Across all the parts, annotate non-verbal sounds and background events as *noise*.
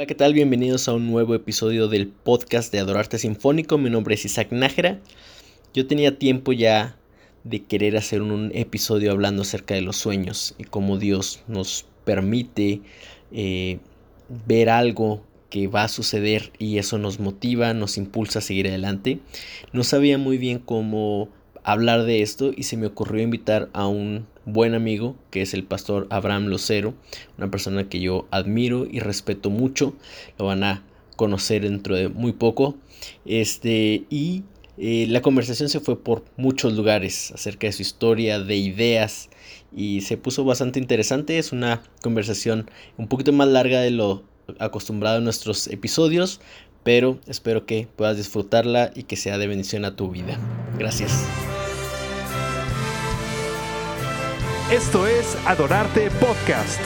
Hola, ¿qué tal? Bienvenidos a un nuevo episodio del podcast de Adorarte Sinfónico. Mi nombre es Isaac Nájera. Yo tenía tiempo ya de querer hacer un episodio hablando acerca de los sueños y cómo Dios nos permite eh, ver algo que va a suceder y eso nos motiva, nos impulsa a seguir adelante. No sabía muy bien cómo hablar de esto y se me ocurrió invitar a un buen amigo que es el pastor Abraham Lucero, una persona que yo admiro y respeto mucho, lo van a conocer dentro de muy poco. Este, y eh, la conversación se fue por muchos lugares acerca de su historia, de ideas, y se puso bastante interesante. Es una conversación un poquito más larga de lo acostumbrado en nuestros episodios, pero espero que puedas disfrutarla y que sea de bendición a tu vida. Gracias. Esto es Adorarte Podcast.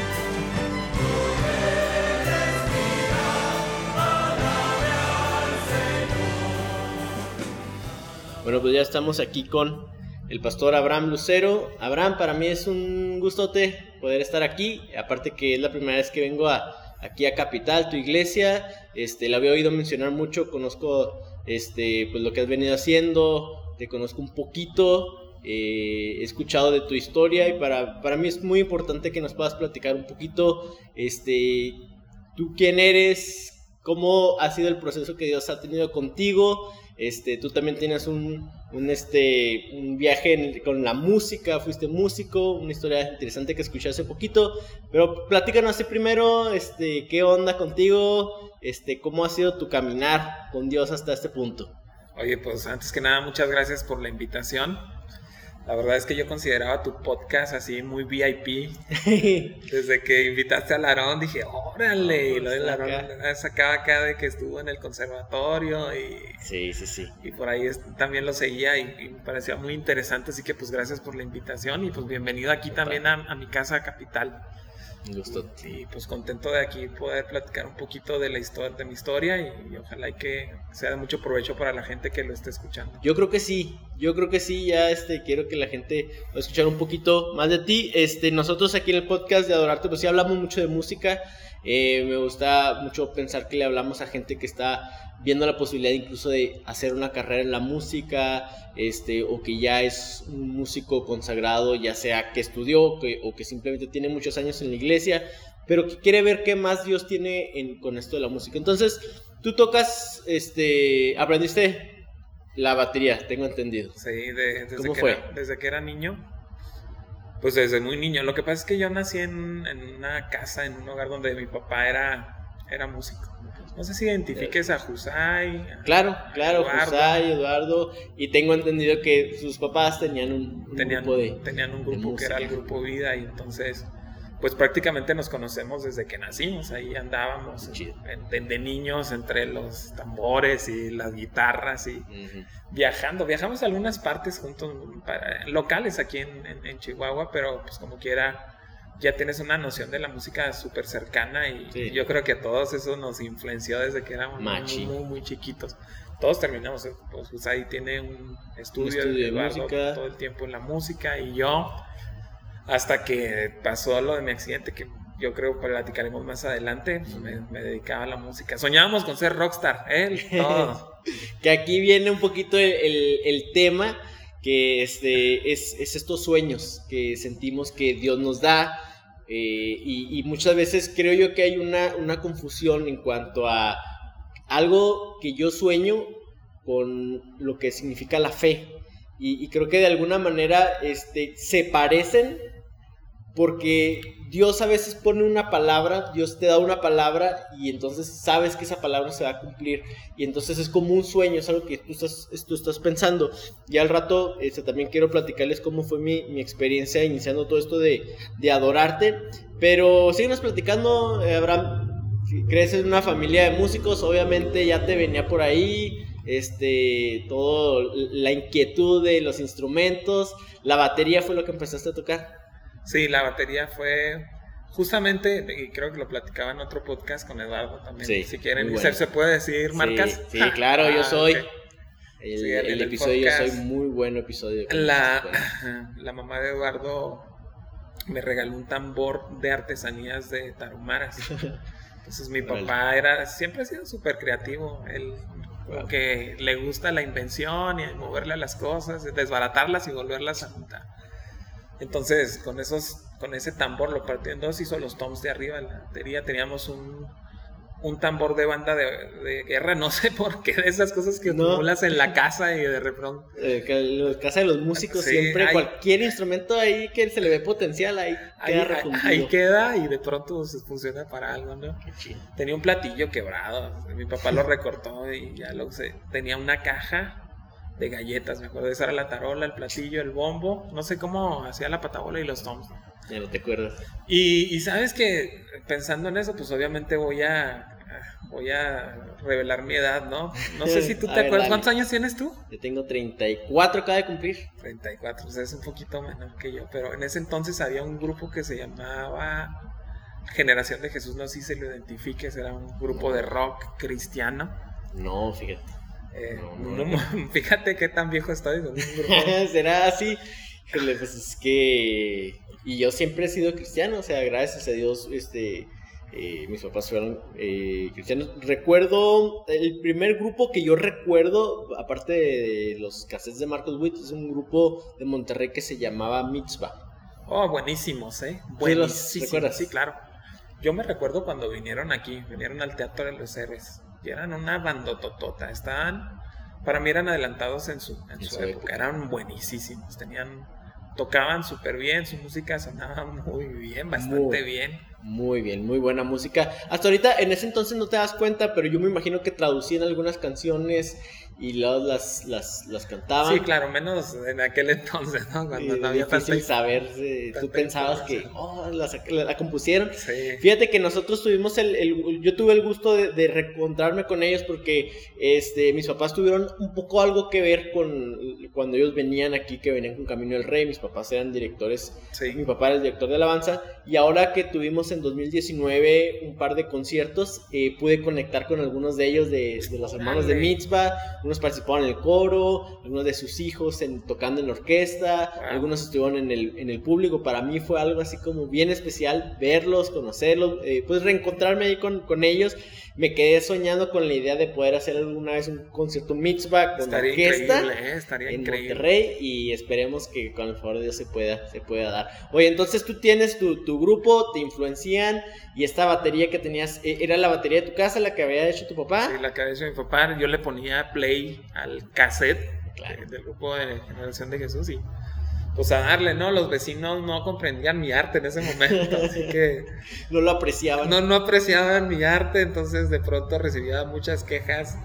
Bueno, pues ya estamos aquí con el pastor Abraham Lucero. Abraham, para mí es un gustote poder estar aquí. Aparte que es la primera vez que vengo aquí a Capital, tu iglesia. Este, la había oído mencionar mucho, conozco este, pues lo que has venido haciendo, te conozco un poquito. Eh, he escuchado de tu historia y para, para mí es muy importante que nos puedas platicar un poquito, este, tú quién eres, cómo ha sido el proceso que Dios ha tenido contigo. Este, tú también tienes un, un, este, un viaje con la música, fuiste músico, una historia interesante que escuché hace poquito. Pero platícanos así primero, este, qué onda contigo, este, cómo ha sido tu caminar con Dios hasta este punto. Oye, pues antes que nada, muchas gracias por la invitación. La verdad es que yo consideraba tu podcast así muy VIP. *laughs* Desde que invitaste a Larón dije, órale. y lo de Larón sacaba acá de que estuvo en el conservatorio y. Sí, sí, sí. Y por ahí también lo seguía y, me parecía muy interesante. Así que, pues, gracias por la invitación y, pues, bienvenido aquí también a, a mi casa capital. Gusto. Y, pues contento de aquí poder platicar un poquito de la historia, de mi historia y, ojalá y que sea de mucho provecho para la gente que lo esté escuchando. Yo creo que sí, yo creo que sí, ya este quiero que la gente va a escuchar un poquito más de ti. Este, nosotros aquí en el podcast de Adorarte, pues sí hablamos mucho de música. Eh, me gusta mucho pensar que le hablamos a gente que está viendo la posibilidad incluso de hacer una carrera en la música, este, o que ya es un músico consagrado, ya sea que estudió o que simplemente tiene muchos años en la iglesia, pero que quiere ver qué más Dios tiene en, con esto de la música. Entonces, tú tocas, este, aprendiste la batería, tengo entendido. Sí, desde, ¿Cómo que fue? Era, desde que era niño. Pues desde muy niño. Lo que pasa es que yo nací en, en una casa, en un hogar donde mi papá era, era músico. No sé si identifiques a Jusay. Claro, claro, Eduardo. Jusay, Eduardo. Y tengo entendido que sus papás tenían un, grupo de. Tenían un grupo que era el Grupo Vida, y entonces, pues prácticamente nos conocemos desde que nacimos. Ahí andábamos de, niños entre los tambores y las guitarras y viajando. Viajamos a algunas partes juntos, para, locales aquí en, en Chihuahua, pero pues como quiera ya tienes una noción de la música súper cercana y yo creo que a todos eso nos influenció desde que éramos muy, muy, chiquitos. Todos terminamos, pues, pues ahí tiene un estudio, de música. todo el tiempo en la música y yo, hasta que pasó lo de mi accidente, que yo creo que platicaremos más adelante, pues, me, dedicaba a la música. Soñábamos con ser rockstar, él, *laughs* todo. que aquí viene un poquito el, el, tema que este, es, es, estos sueños que sentimos que Dios nos da, eh, y, muchas veces creo yo que hay una, una confusión en cuanto a algo que yo sueño con lo que significa la fe. Y, creo que de alguna manera este, se parecen porque Dios a veces pone una palabra, Dios te da una palabra y entonces sabes que esa palabra se va a cumplir. Y entonces es como un sueño, es algo que tú estás, pensando. Y al rato este, también quiero platicarles cómo fue mi, experiencia iniciando todo esto de, de adorarte. Pero síguenos platicando, eh, Abraham. Si creces en una familia de músicos, obviamente ya te venía por ahí este, todo la inquietud de los instrumentos, la batería fue lo que empezaste a tocar. Sí, la batería fue justamente, y creo que lo platicaba en otro podcast con Eduardo también. si quieren, ¿se puede decir marcas? Sí, claro, yo ah, soy. El, episodio, yo soy muy buen episodio. La, la mamá de Eduardo me regaló un tambor de artesanías de tarumaras. *laughs* Entonces mi papá era, siempre ha sido súper creativo. Él que le gusta la invención y moverle a las cosas, desbaratarlas y volverlas a juntar. Entonces, con esos, con ese tambor lo partió en dos, hizo los toms de arriba de la batería, teníamos un, un tambor de banda de, guerra, no *laughs* sé por qué, de esas cosas que no. acumulas en la casa y de repente... Eh, en la casa de los músicos siempre, cualquier instrumento ahí que se le ve potencial, ahí queda ahí, ahí, queda y de pronto se funciona para algo, ¿no? Tenía un platillo quebrado, mi papá lo recortó y ya lo usé. Tenía una caja de galletas, me acuerdo, esa era la tarola, el platillo, el bombo, no sé cómo hacía la patabola y los toms. Ya no te acuerdas. Y, y sabes que pensando en eso, pues obviamente voy a voy a revelar mi edad, ¿no? No sé *laughs* si tú te acuerdas. ¿Cuántos años tienes tú? Yo tengo 34, acaba de cumplir. 34, o sea, es un poquito menor que yo. Pero en ese entonces había un grupo que se llamaba Generación de Jesús, no sé si se lo identifiques, era un grupo de rock cristiano. No, fíjate. Eh, *laughs* fíjate qué tan viejo estoy. *laughs* Será así. Pues es que. Y yo siempre he sido cristiano, o sea, gracias a Dios, este eh, mis papás fueron eh, cristianos. Recuerdo, el primer grupo que yo recuerdo, aparte de los cassettes de Marcos Witt, es un grupo de Monterrey que se llamaba Mitzvah. Oh, buenísimos, ¿eh? Buenísimos. Sí, claro. Yo me recuerdo cuando vinieron aquí, vinieron al Teatro de los Héroes. Y eran una bandototota. Estaban, para mí eran adelantados en su, en, su, época. Eran buenísimos. Tenían, tocaban súper bien, su música sonaba muy bien, bastante bien muy bien, muy buena música. Hasta ahorita, en ese entonces no te das cuenta, pero yo me imagino que traducían algunas canciones y luego las, las, las cantaban. Sí, claro, menos en aquel entonces, ¿no? Cuando no había difícil saber, tú pensabas que, oh, la, compusieron. Fíjate que nosotros tuvimos el, el yo tuve el gusto de, de, reencontrarme con ellos porque este, mis papás tuvieron un poco algo que ver con cuando ellos venían aquí, que venían con Camino del Rey, mis papás eran directores, mi papá era el director de alabanza, y ahora que tuvimos en 2019 un par de conciertos, eh, pude conectar con algunos de ellos, de, de los hermanos de Mitzvah, algunos participaron en el coro, algunos de sus hijos en, tocando en la orquesta, algunos estuvieron en el, en el público. Para mí fue algo así como bien especial verlos, conocerlos, eh, pues reencontrarme ahí con, con ellos me quedé soñando con la idea de poder hacer alguna vez un concierto mitzvah con orquesta ¿eh? en Monterrey y esperemos que con el favor de Dios se pueda, se pueda dar. Oye, entonces tú tienes tu, tu grupo, te influencian y esta batería que tenías, ¿e-, ¿era la batería de tu casa la que había hecho tu papá? Sí, la que había hecho mi papá, yo le ponía play al cassette del grupo de Generación de Jesús y pues a darle, ¿no? Los vecinos no comprendían mi arte en ese momento, así que... *laughs* no lo apreciaban. No, no apreciaban mi arte, entonces de pronto recibía muchas quejas.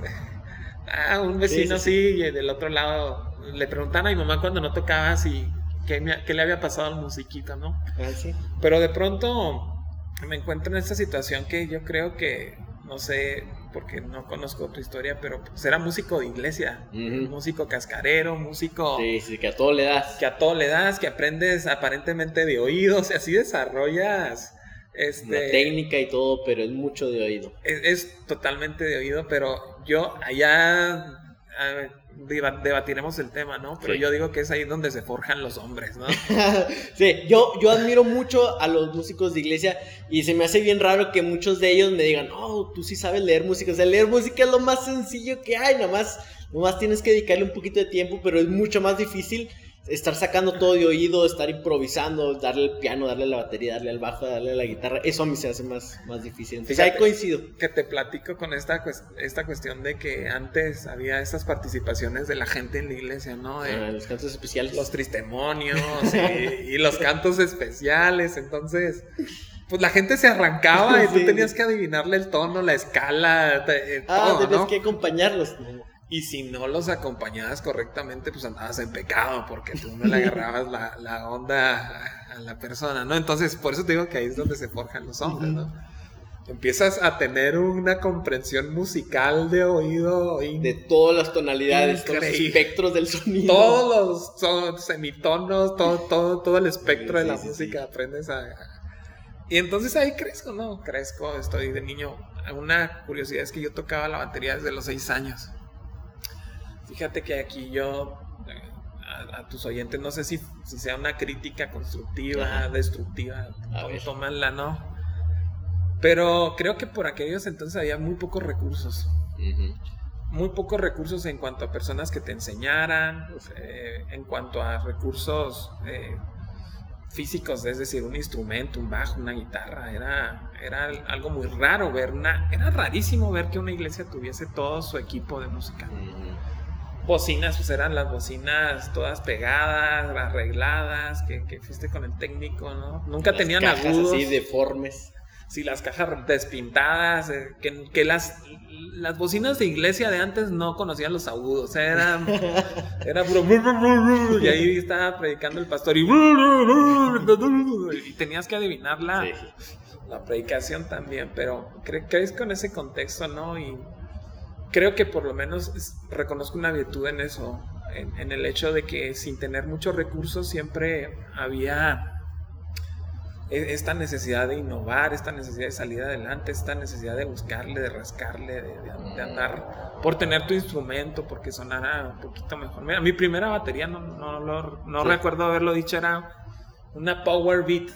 *laughs* ah, un vecino sí, y del otro lado le preguntaban a mi mamá cuando no tocaba si qué, qué le había pasado al musiquito, ¿no? Ah, sí. Pero de pronto me encuentro en esta situación que yo creo que, no sé, porque no conozco tu historia, pero pues era músico de iglesia, músico cascarero, músico... Sí, sí, que a todo le das. Que a todo le das, que aprendes aparentemente de oídos, y así desarrollas... Este, técnica y todo, pero es mucho de oído. Es, totalmente de oído, pero yo allá debatiremos el tema, ¿no? Pero yo digo que es ahí donde se forjan los hombres, ¿no? *laughs* sí, yo, yo admiro mucho a los músicos de iglesia y se me hace bien raro que muchos de ellos me digan, oh, tú sí sabes leer música. O sea, leer música es lo más sencillo que hay, nada más, nada más tienes que dedicarle un poquito de tiempo, pero es mucho más difícil estar sacando todo de oído, estar improvisando, darle el piano, darle la batería, darle al bajo, darle la guitarra, eso a mí se hace más, más difícil. Entonces ahí coincido. Que te platico con esta, esta cuestión de que antes había estas participaciones de la gente en la iglesia, ¿no? Ah, los cantos especiales. Los tristemonios y, los cantos especiales, entonces pues la gente se arrancaba y tú *laughs* tenías que adivinarle el tono, la escala, eh, ah, tenías que acompañarlos. Y si no los acompañabas correctamente, pues andabas en pecado, porque tú no le agarrabas la, la, onda a la persona, ¿no? Entonces, por eso te digo que ahí es donde se forjan los hombres, ¿no? Empiezas a tener una comprensión musical de oído. De todas las tonalidades, todos los espectros del sonido. Todos los semitonos, todo, todo, todo el espectro de la música aprendes a, Y entonces ahí crezco, ¿no? Crezco, estoy de niño. Una curiosidad es que yo tocaba la batería desde los seis años. Fíjate que aquí yo, a, tus oyentes, no sé si, sea una crítica constructiva, destructiva, tomanla, ¿no? Pero creo que por aquellos entonces había muy pocos recursos. Muy pocos recursos en cuanto a personas que te enseñaran, eh, en cuanto a recursos eh, físicos, es decir, un instrumento, un bajo, una guitarra. Era, era algo muy raro ver una. Era rarísimo ver que una iglesia tuviese todo su equipo de música. Bocinas, pues eran las bocinas todas pegadas, arregladas, que, que fuiste con el técnico, ¿no? Nunca tenían agudos. así deformes si las cajas despintadas, eh, que, las, las bocinas de iglesia de antes no conocían los agudos, era, era puro y ahí estaba predicando el pastor y, y tenías que adivinar la, la predicación también, pero crees con ese contexto, ¿no? Y creo que por lo menos reconozco una virtud en eso, en el hecho de que sin tener muchos recursos siempre había e-, esta necesidad de innovar, esta necesidad de salir adelante, esta necesidad de buscarle, de rascarle, de, andar por tener tu instrumento, porque sonara un poquito mejor. Mira, mi primera batería, no, no, no recuerdo haberlo dicho, era una Power Beat.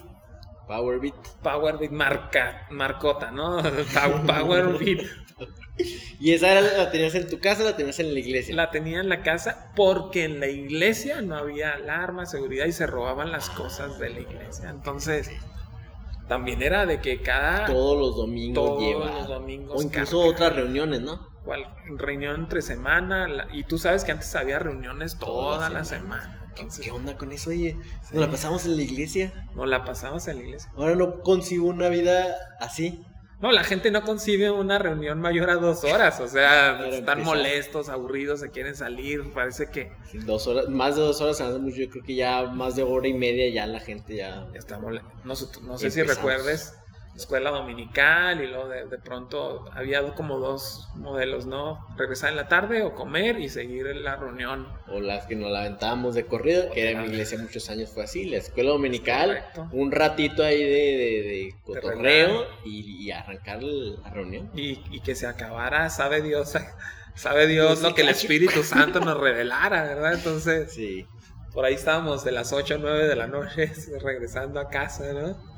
Power Beat. Power Beat marca, marcota, ¿no? *laughs* Power Beat. *laughs* ¿Y esa la tenías en tu casa o la tenías en la iglesia? La tenía en la casa porque en la iglesia no había alarma, seguridad y se robaban las cosas de la iglesia. Entonces, también era de que cada. Todos los domingos todos los domingos. O incluso otras reuniones, ¿no? ¿Cuál? Reunión entre semana. y tú sabes que antes había reuniones toda, la semana. ¿Qué, onda con eso, oye? ¿Nos la pasamos en la iglesia? Nos la pasamos en la iglesia. Ahora no consigo una vida así. No, la gente no concibe una reunión mayor a dos horas, o sea, están molestos, aburridos, se quieren salir, parece que... dos horas, más de dos horas, yo creo que ya más de hora y media ya la gente ya... está molesta. No, no sé si recuerdes escuela dominical y luego de, pronto había como dos modelos, ¿no? Regresar en la tarde o comer y seguir en la reunión. O las que nos la aventábamos de corrido, que era en mi iglesia muchos años fue así, la escuela dominical, un ratito ahí de, de, cotorreo y, arrancar la reunión. Y, que se acabara, sabe Dios, *laughs* sabe Dios lo que el Espíritu *laughs* Santo nos revelara, ¿verdad? Entonces, sí. por ahí estábamos de las 8 o 9 de la noche *laughs* regresando a casa, ¿no?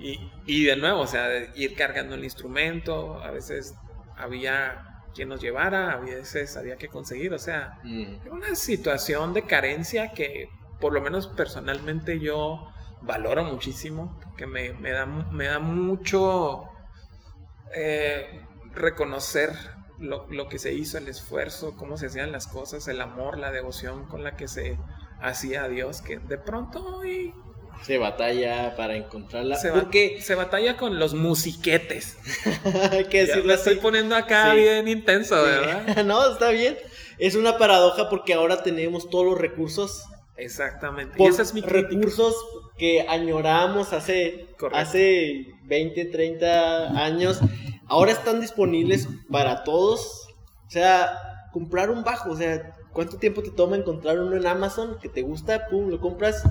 Y, de nuevo, o sea, ir cargando el instrumento, a veces había quien nos llevara, a veces había que conseguir, o sea, mm. una situación de carencia que por lo menos personalmente yo valoro muchísimo, que me, da, me da mucho eh, reconocer lo, lo, que se hizo, el esfuerzo, cómo se hacían las cosas, el amor, la devoción con la que se hacía a Dios, que de pronto hoy se batalla para encontrarla. Se, porque... se batalla con los musiquetes. *laughs* Hay que decirlo estoy poniendo acá bien intenso, ¿verdad? *laughs* no, está bien. Es una paradoja porque ahora tenemos todos los recursos. Exactamente. y ese es mi recursos que añoramos hace, hace 20, 30 años. Ahora están disponibles para todos. O sea, comprar un bajo. O sea, ¿cuánto tiempo te toma encontrar uno en Amazon que te gusta? Pum, lo compras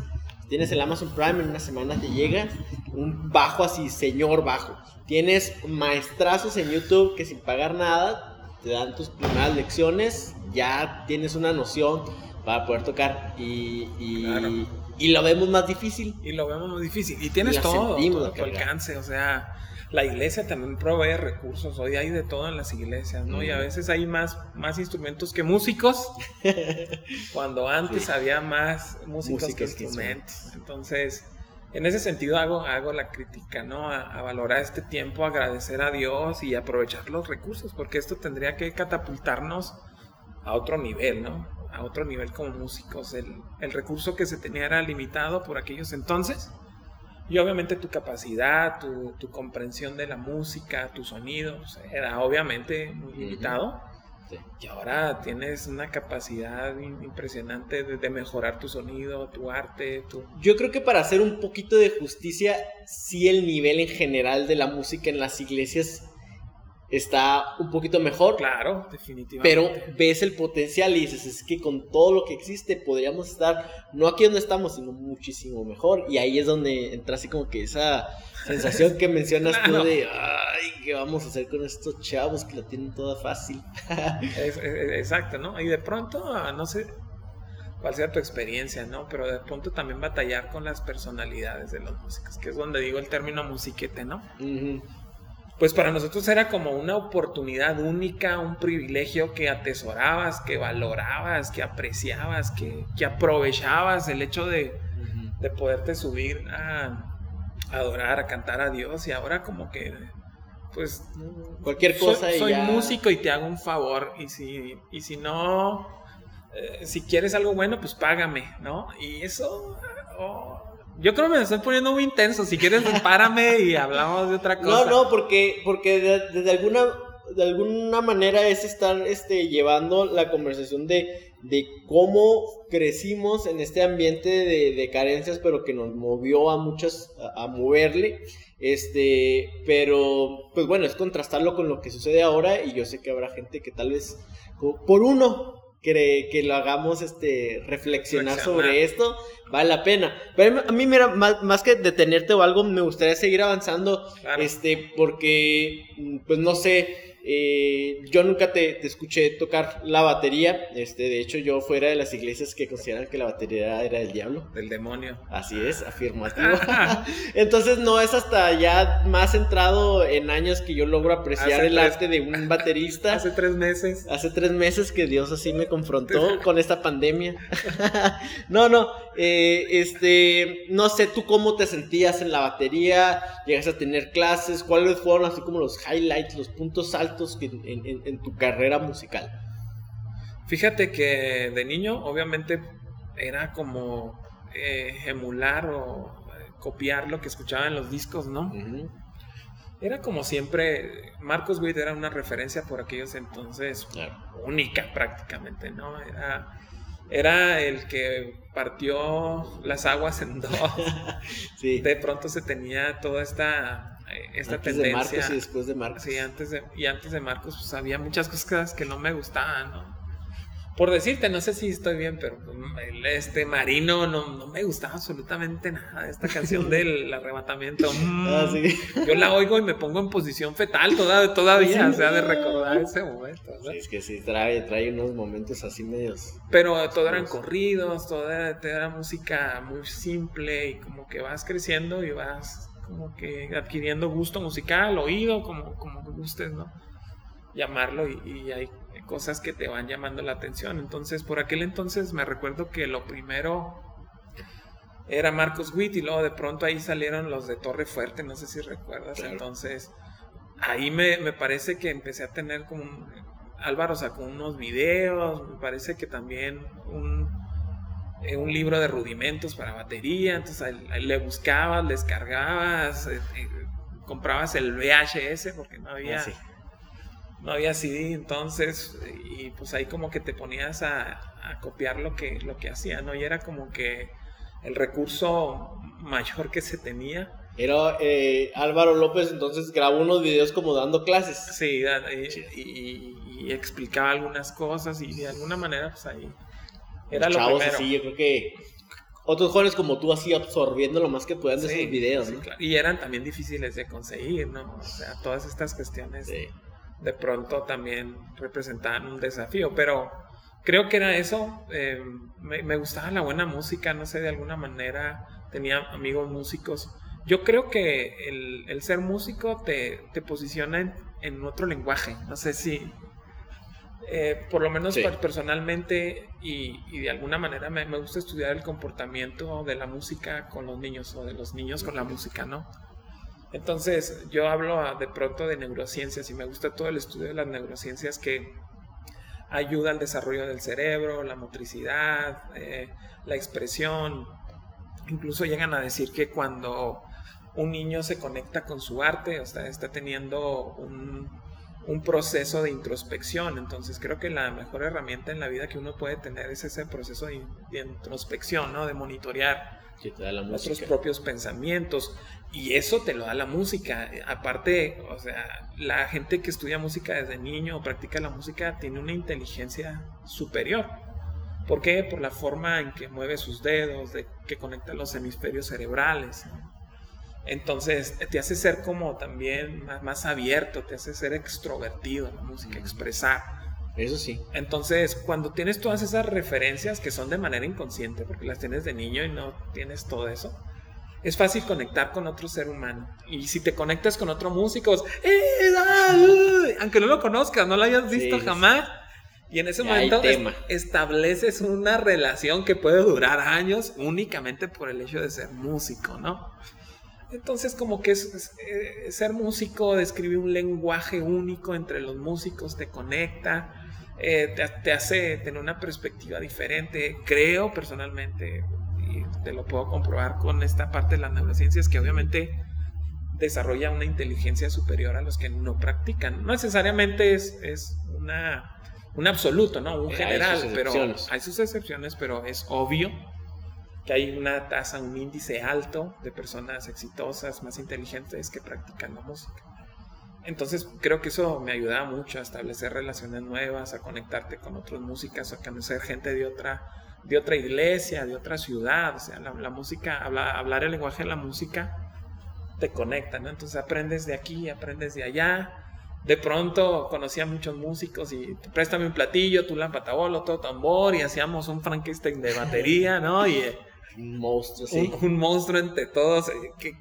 Tienes el Amazon Prime, en una semana te llega un bajo así, señor bajo. Tienes maestrazos en YouTube que sin pagar nada te dan tus primeras lecciones, ya tienes una noción para poder tocar y, y, lo vemos más difícil. Y lo vemos más difícil. Y tienes todo, todo tu alcance, o sea la iglesia también provee recursos. Hoy hay de todo en las iglesias, ¿no? Y a veces hay más, más instrumentos que músicos, *laughs* cuando antes había más músicos que instrumentos. Entonces, en ese sentido hago, hago la crítica, ¿no? A, valorar este tiempo, agradecer a Dios y aprovechar los recursos, porque esto tendría que catapultarnos a otro nivel, ¿no? A otro nivel como músicos. El, el recurso que se tenía era limitado por aquellos entonces y obviamente tu capacidad, tu, comprensión de la música, tu sonido, era obviamente muy limitado. Y ahora tienes una capacidad impresionante de, mejorar tu sonido, tu arte. Tu... Yo creo que para hacer un poquito de justicia, sí el nivel en general de la música en las iglesias está un poquito mejor. Claro, definitivamente. Pero ves el potencial y dices, es que con todo lo que existe podríamos estar, no aquí donde estamos, sino muchísimo mejor. Y ahí es donde entra así como que esa sensación que mencionas tú de, ay, ¿qué vamos a hacer con estos chavos que lo tienen toda fácil? *laughs* exacto, ¿no? Y de pronto, ah, no sé cuál sea tu experiencia, ¿no? Pero de pronto también batallar con las personalidades de los músicos, que es donde digo el término musiquete, ¿no? Pues para nosotros era como una oportunidad única, un privilegio que atesorabas, que valorabas, que apreciabas, que, que aprovechabas el hecho de, de poderte subir a, adorar, a cantar a Dios y ahora como que pues cualquier cosa soy, soy músico y te hago un favor y si y si no eh, si quieres algo bueno pues págame no y eso oh, yo creo que me estoy poniendo muy intenso si quieres *laughs* párame y hablamos de otra cosa no no porque porque desde alguna de alguna manera es estar este llevando la conversación de de cómo crecimos en este ambiente de, carencias, pero que nos movió a muchas a, moverle. Este, pero pues bueno, es contrastarlo con lo que sucede ahora y yo sé que habrá gente que tal vez por uno cree que lo hagamos este reflexionar, sobre esto, vale la pena. Pero a mí mira, más, que detenerte o algo, me gustaría seguir avanzando este porque pues no sé, eh, yo nunca te, escuché tocar la batería. Este, de hecho, yo fuera de las iglesias que consideran que la batería era del diablo. Del demonio. Así es, afirmativo. *laughs* *laughs* Entonces, no es hasta ya más centrado en años que yo logro apreciar el arte de un baterista. *laughs* Hace tres meses. Hace tres meses que Dios así me confrontó con esta pandemia. no, no. Eh, este, no sé tú cómo te sentías en la batería. Llegas a tener clases. ¿Cuáles fueron así como los highlights, los puntos altos? en, tu carrera musical? Fíjate que de niño, obviamente, era como eh, emular o eh, copiar lo que escuchaba en los discos, ¿no? Era como siempre, Marcos Witt era una referencia por aquellos entonces única prácticamente, ¿no? Era, era el que partió las aguas en dos. *laughs* De pronto se tenía toda esta esta antes de Marcos y después de Marcos. Sí, antes de, y antes de Marcos, pues había muchas cosas que no me gustaban, ¿no? Por decirte, no sé si estoy bien, pero pues, este Marino no, no me gustaba absolutamente nada. Esta canción *laughs* del arrebatamiento. Ah, mm, yo la oigo y me pongo en posición fetal toda, todavía, o sea, de recordar ese momento. Sí, es que sí, trae, trae unos momentos así medios. Pero todo eran corridos, todo era, era música muy simple y como que vas creciendo y vas como que adquiriendo gusto musical, oído, como, como gustes, ¿no? Llamarlo y, hay cosas que te van llamando la atención. Entonces, por aquel entonces me recuerdo que lo primero era Marcos Witt y luego de pronto ahí salieron los de Torre Fuerte, no sé si recuerdas. Entonces, ahí me, me, parece que empecé a tener como... Álvaro sacó unos videos, me parece que también un eh, un libro de rudimentos para batería, entonces le buscabas, descargabas, eh, eh, comprabas el VHS porque no había, ah, no había CD, entonces, y pues ahí como que te ponías a, copiar lo que, lo que hacía, ¿no? Y era como que el recurso mayor que se tenía. Era Álvaro López, entonces grabó unos videos como dando clases. Sí, y, y explicaba algunas cosas y de alguna manera pues ahí era lo chavos así, yo creo que otros jóvenes como tú así absorbiendo lo más que puedan de esos videos, ¿no? Y eran también difíciles de conseguir, ¿no? O sea, todas estas cuestiones de pronto también representaban un desafío, pero creo que era eso. Eh, me, gustaba la buena música, no sé, de alguna manera tenía amigos músicos. Yo creo que el, ser músico te, te posiciona en, en, otro lenguaje. No sé si, eh, por lo menos personalmente y, de alguna manera me, gusta estudiar el comportamiento de la música con los niños o de los niños con la música, ¿no? Entonces yo hablo de pronto de neurociencias y me gusta todo el estudio de las neurociencias que ayuda al desarrollo del cerebro, la motricidad, eh, la expresión. Incluso llegan a decir que cuando un niño se conecta con su arte, o sea, está teniendo un, un proceso de introspección. Entonces creo que la mejor herramienta en la vida que uno puede tener es ese proceso de, introspección, ¿no? De monitorear nuestros propios pensamientos. Y eso te lo da la música. Aparte, o sea, la gente que estudia música desde niño o practica la música tiene una inteligencia superior. ¿Por qué? Por la forma en que mueve sus dedos, de que conecta los hemisferios cerebrales. Entonces te hace ser como también más, abierto, te hace ser extrovertido la música, expresar. Eso sí. Entonces, cuando tienes todas esas referencias que son de manera inconsciente, porque las tienes de niño y no tienes todo eso, es fácil conectar con otro ser humano. Y si te conectas con otro músico, ¡eh! Ah, aunque no lo conozcas, no lo hayas visto jamás, y en ese momento estableces una relación que puede durar años únicamente por el hecho de ser músico, ¿no? Entonces como que es, eh, ser músico, describir un lenguaje único entre los músicos, te conecta, eh, te, hace tener una perspectiva diferente. Creo personalmente, y te lo puedo comprobar con esta parte de las neurociencias, que obviamente desarrolla una inteligencia superior a los que no practican. No necesariamente es, es una un absoluto, ¿no? Un general, pero hay sus excepciones, pero es obvio que hay una tasa, un índice alto de personas exitosas, más inteligentes que practican la música. Entonces creo que eso me ayuda mucho a establecer relaciones nuevas, a conectarte con otras músicas, a conocer gente de otra, de otra iglesia, de otra ciudad. O sea, la, música, hablar el lenguaje de la música te conecta, ¿no? Entonces aprendes de aquí, aprendes de allá, de pronto conocía a muchos músicos y préstame un platillo, tú la patabolo, todo tambor y hacíamos un Frankenstein de batería, ¿no? Y eh, un monstruo, sí. Un, monstruo entre todos, eh, que,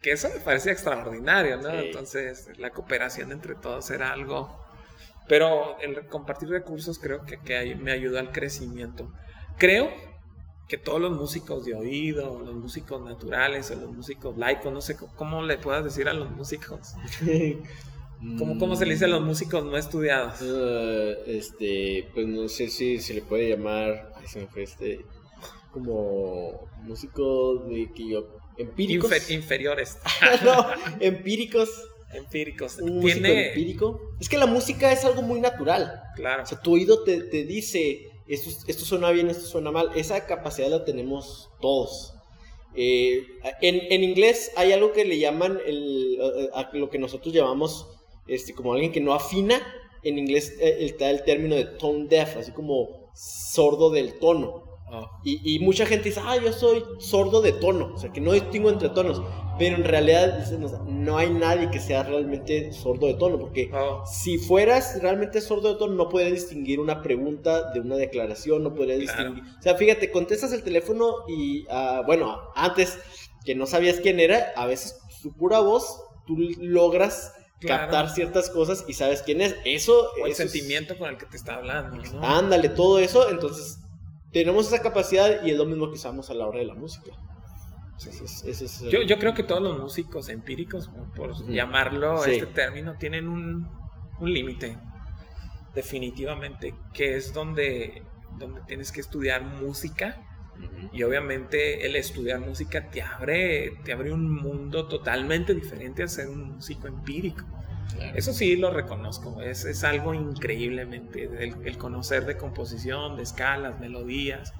que, eso me parecía extraordinario, ¿no? Entonces la cooperación entre todos era algo... Pero el compartir recursos creo que, que me ayudó al crecimiento. Creo que todos los músicos de oído, los músicos naturales o los músicos laicos, no sé cómo le puedas decir a los músicos. *laughs* ¿Cómo, ¿Cómo, se le dice a los músicos no estudiados? Uh, este, pues no sé si se le puede llamar, ay, se me fue este, como músicos de que yo, empíricos. inferiores. *laughs* no, empíricos. Empíricos. Un ¿Tiene... empírico. Es que la música es algo muy natural. Claro. O sea, tu oído te, te dice, esto, esto suena bien, esto suena mal. Esa capacidad la tenemos todos. Eh, en, en, inglés hay algo que le llaman el, a lo que nosotros llamamos este, como alguien que no afina, en inglés eh, está el término de tone deaf, así como sordo del tono. Ah. Y, mucha gente dice, ah, yo soy sordo de tono, o sea, que no distingo entre tonos. Pero en realidad no hay nadie que sea realmente sordo de tono, porque ah. si fueras realmente sordo de tono, no podrías distinguir una pregunta de una declaración, no podrías distinguir. O sea, fíjate, contestas el teléfono y, uh, bueno, antes que no sabías quién era, a veces su pura voz, tú logras captar ciertas cosas y sabes quién es. Eso. O el sentimiento con el que te está hablando. Ándale, todo eso. Entonces, tenemos esa capacidad y es lo mismo que usamos a la hora de la música. yo, creo que todos los músicos empíricos, por llamarlo este término, tienen un, un límite. Definitivamente. Que es donde, donde tienes que estudiar música. Y obviamente el estudiar música te abre, te abre un mundo totalmente diferente a ser un músico empírico. Eso sí lo reconozco, es, es algo increíblemente, el, conocer de composición, de escalas, melodías,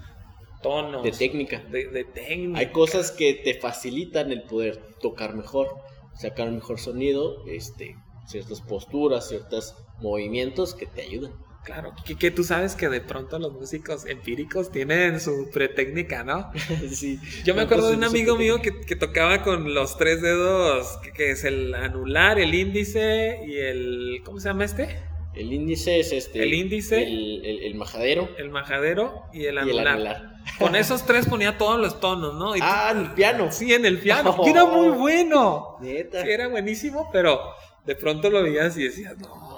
tonos. De técnica. De, técnica. Hay cosas que te facilitan el poder tocar mejor, sacar un mejor sonido, este, ciertas posturas, ciertos movimientos que te ayudan. Claro, que, tú sabes que de pronto los músicos empíricos tienen su pretécnica, ¿no? *laughs* sí. Yo me acuerdo de un amigo mío que, tocaba con los tres dedos, que, es el anular, el índice y el... ¿Cómo se llama este? El índice es este. El índice. El, majadero. El majadero y el anular. Con *laughs* esos tres ponía todos los tonos, ¿no? ah, en el piano. Sí, en el piano. Que era muy bueno. Neta. Sí, era buenísimo, pero de pronto lo veías y decías, no,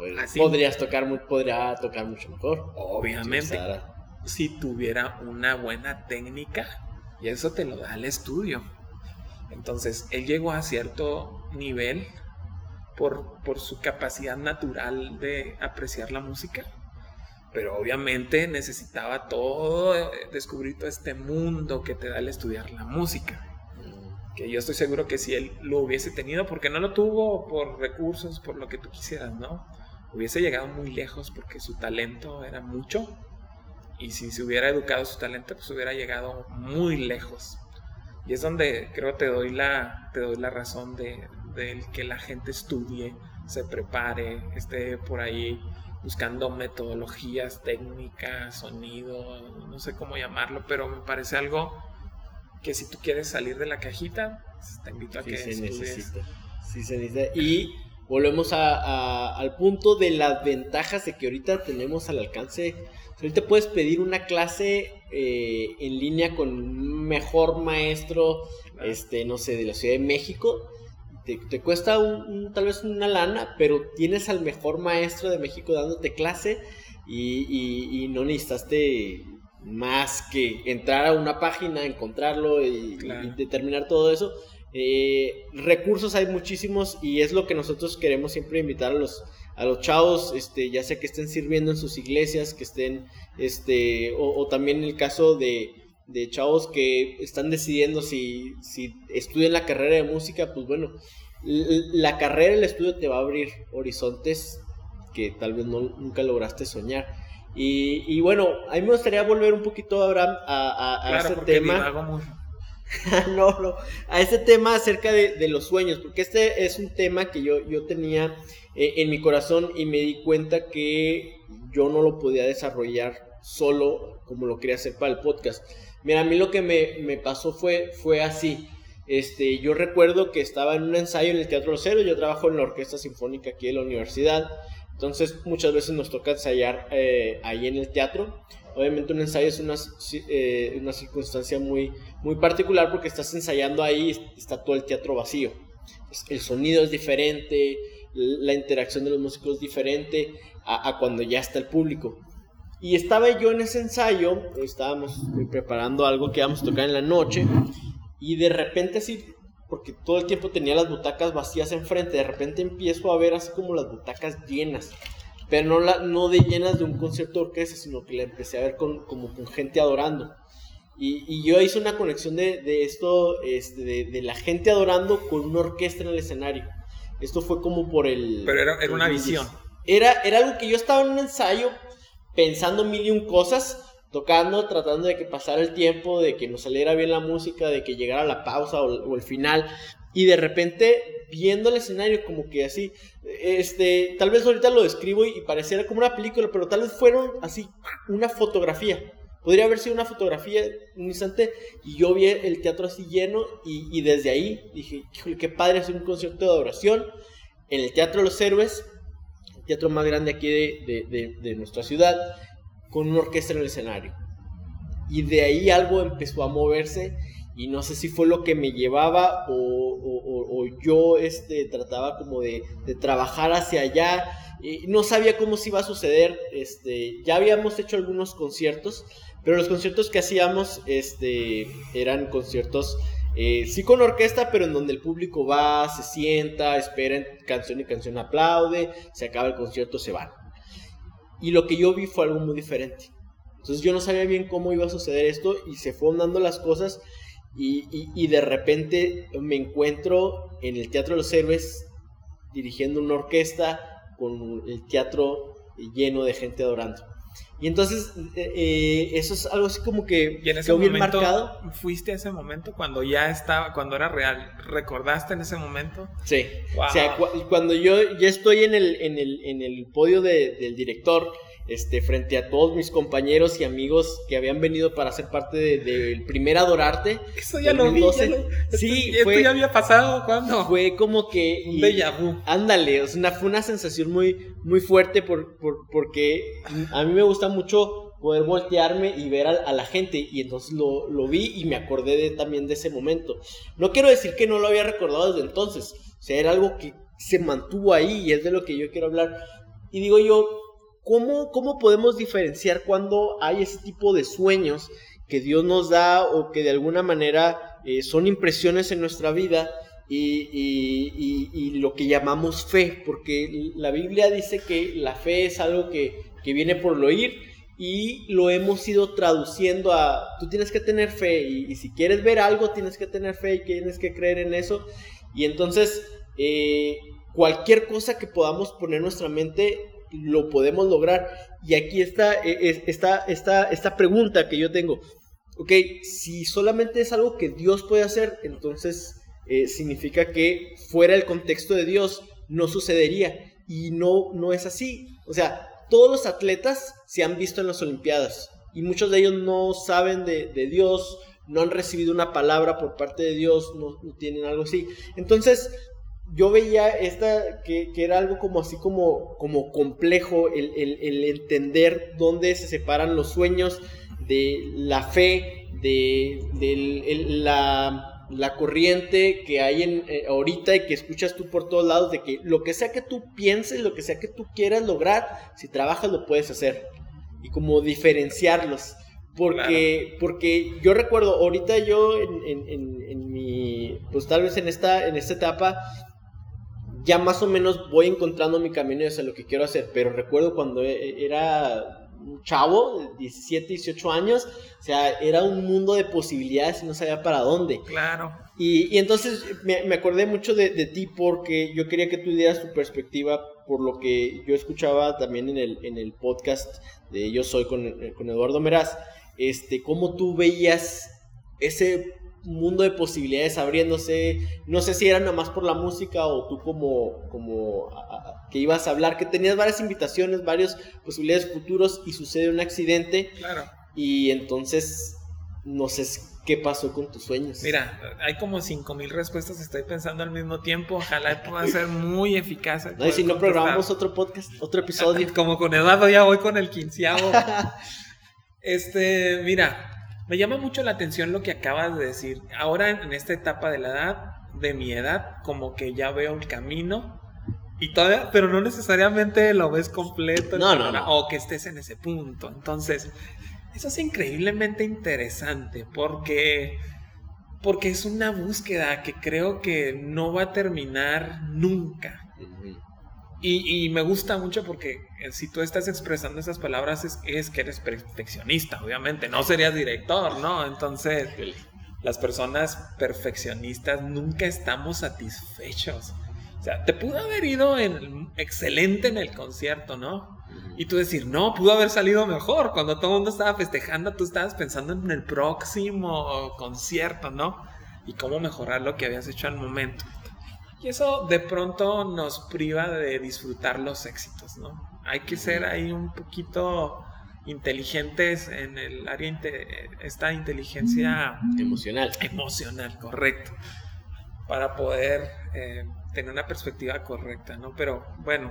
pues, podrías tocar, podría tocar mucho mejor. Obviamente. Si, tuviera una buena técnica, y eso te lo da el estudio. Entonces, él llegó a cierto nivel por, por su capacidad natural de apreciar la música pero obviamente necesitaba todo, descubrir todo este mundo que te da el estudiar la música que yo estoy seguro que si él lo hubiese tenido, porque no lo tuvo por recursos, por lo que tú quisieras, ¿no? Hubiese llegado muy lejos porque su talento era mucho y si se hubiera educado su talento, pues hubiera llegado muy lejos. Y es donde creo te doy la, te doy la razón de, de que la gente estudie, se prepare, esté por ahí buscando metodologías, técnicas, sonido, no sé cómo llamarlo, pero me parece algo que si tú quieres salir de la cajita, pues, te invito a que se necesita. Sí se necesita. Y volvemos al punto de las ventajas de que ahorita tenemos al alcance. Ahorita puedes pedir una clase eh, en línea con un mejor maestro, este, no sé, de la Ciudad de México. Te, cuesta un, tal vez una lana, pero tienes al mejor maestro de México dándote clase y, no necesitaste más que entrar a una página, encontrarlo y determinar todo eso. Eh, recursos hay muchísimos y es lo que nosotros queremos siempre invitar a los, a los chavos, este, ya sea que estén sirviendo en sus iglesias, que estén, este, o, también en el caso de, de, chavos que están decidiendo si, si estudian la carrera de música, pues bueno, la carrera, el estudio te va a abrir horizontes que tal vez no, nunca lograste soñar. Y, bueno, a mí me gustaría volver un poquito, Abraham, a, a, ese tema. *laughs* no, no, a este tema acerca de, los sueños, porque este es un tema que yo, yo tenía eh, en mi corazón y me di cuenta que yo no lo podía desarrollar solo como lo quería hacer para el podcast. Mira, a mí lo que me, pasó fue, fue así. Este, yo recuerdo que estaba en un ensayo en el Teatro Cero, yo trabajo en la Orquesta Sinfónica aquí en la universidad, entonces muchas veces nos toca ensayar eh, ahí en el teatro Obviamente un ensayo es una, eh, una circunstancia muy, muy particular porque estás ensayando ahí y está todo el teatro vacío. El sonido es diferente, la interacción de los músicos es diferente a, cuando ya está el público. Y estaba yo en ese ensayo, estábamos preparando algo que íbamos a tocar en la noche, y de repente así, porque todo el tiempo tenía las butacas vacías enfrente, de repente empiezo a ver así como las butacas llenas pero no, la, no de llenas de un concierto de orquesta, sino que la empecé a ver con, como con gente adorando. Y, y yo hice una conexión de, de esto, este, de, de, la gente adorando con una orquesta en el escenario. Esto fue como por el... Pero era, era una visión. Era, era algo que yo estaba en un ensayo pensando mil y un cosas, tocando, tratando de que pasara el tiempo, de que nos saliera bien la música, de que llegara la pausa o, o el final, y de repente viendo el escenario como que así, este, tal vez ahorita lo describo y, pareciera como una película, pero tal vez fueron así una fotografía. Podría haber sido una fotografía un instante y yo vi el teatro así lleno y, desde ahí dije, híjole, qué padre hacer un concierto de adoración en el Teatro de los Héroes, el teatro más grande aquí de, de nuestra ciudad, con una orquesta en el escenario. Y de ahí algo empezó a moverse y no sé si fue lo que me llevaba o, yo este, trataba como de, trabajar hacia allá. Y no sabía cómo se iba a suceder. Este, ya habíamos hecho algunos conciertos, pero los conciertos que hacíamos este, eran conciertos, eh, sí con orquesta, pero en donde el público va, se sienta, espera canción y canción aplaude, se acaba el concierto, se van. Y lo que yo vi fue algo muy diferente. Entonces yo no sabía bien cómo iba a suceder esto y se fueron dando las cosas y, de repente me encuentro en el Teatro de los Héroes dirigiendo una orquesta con el teatro lleno de gente adorando. Y entonces eh, eh, eso es algo así como que ¿Y en ese bien marcado. ¿Fuiste a ese momento cuando ya estaba, cuando era real? ¿Recordaste en ese momento? Sí. O sea, cuando yo ya estoy en el, en el, en el podio del director este, frente a todos mis compañeros y amigos que habían venido para ser parte del de, primer Adorarte. *laughs* Eso ya lo vi. Sí, esto, ya había pasado cuando. Fue como que. Un déjà vu. Ándale, una, fue una sensación muy, muy fuerte por, porque a mí me gusta mucho poder voltearme y ver a, la gente y entonces lo, lo, vi y me acordé de, también de ese momento. No quiero decir que no lo había recordado desde entonces, o sea, era algo que se mantuvo ahí y es de lo que yo quiero hablar. Y digo yo, ¿Cómo, ¿Cómo podemos diferenciar cuando hay ese tipo de sueños que Dios nos da o que de alguna manera eh, son impresiones en nuestra vida y, lo que llamamos fe? Porque la Biblia dice que la fe es algo que, viene por el oír y lo hemos ido traduciendo a tú tienes que tener fe y, si quieres ver algo tienes que tener fe y tienes que creer en eso y entonces eh, cualquier cosa que podamos poner nuestra mente lo podemos lograr. Y aquí está e, esta, esta, esta pregunta que yo tengo. Ok, si solamente es algo que Dios puede hacer, entonces eh, significa que fuera el contexto de Dios no sucedería. Y no, no es así. O sea, todos los atletas se han visto en las Olimpiadas y muchos de ellos no saben de, Dios, no han recibido una palabra por parte de Dios, no, no tienen algo así. Entonces, yo veía esta, que, era algo como así como, como complejo, el, el, entender dónde se separan los sueños de la fe, de, la, la, corriente que hay en, eh, ahorita y que escuchas tú por todos lados, de que lo que sea que tú pienses, lo que sea que tú quieras lograr, si trabajas lo puedes hacer. Y como diferenciarlos. Porque, porque yo recuerdo, ahorita yo en, en, en, mi, pues tal vez en esta, en esta etapa, ya más o menos voy encontrando mi camino hacia lo que quiero hacer, pero recuerdo cuando e, e, era un chavo, 17, 18 años, o sea, era un mundo de posibilidades y no sabía para dónde. Claro. Y, y entonces me, me, acordé mucho de, de, ti porque yo quería que tú dieras tu perspectiva por lo que yo escuchaba también en el, en el podcast de Yo Soy con, con Eduardo Meraz, este, cómo tú veías ese mundo de posibilidades abriéndose. No sé si era nada más por la música o tú como, como que ibas a hablar, que tenías varias invitaciones, varias posibilidades futuros y sucede un accidente. Claro. Y entonces no sé qué pasó con tus sueños. Mira, hay como cinco mil respuestas, estoy pensando al mismo tiempo. Ojalá pueda ser muy eficaz. No, y si no programamos otro podcast, otro episodio. *laughs* como con Eduardo ya voy con el quinceavo. *laughs* este, mira, me llama mucho la atención lo que acabas de decir. Ahora en esta etapa de la edad, de mi edad, como que ya veo el camino y todavía, pero no necesariamente lo ves completo. No, no, no. O que estés en ese punto. Entonces, eso es increíblemente interesante porque porque es una búsqueda que creo que no va a terminar nunca. Y, me gusta mucho porque eh, si tú estás expresando esas palabras es, que eres perfeccionista, obviamente, no serías director, ¿no? Entonces, las personas perfeccionistas nunca estamos satisfechos. O sea, te pudo haber ido en, excelente en el concierto, ¿no? Y tú decir, no, pudo haber salido mejor. Cuando todo el mundo estaba festejando, tú estabas pensando en el próximo concierto, ¿no? Y cómo mejorar lo que habías hecho al momento. Y eso de pronto nos priva de disfrutar los éxitos, ¿no? Hay que ser ahí un poquito inteligentes en el área, esta inteligencia emocional. Emocional, correcto. Para poder eh, tener una perspectiva correcta, ¿no? Pero bueno,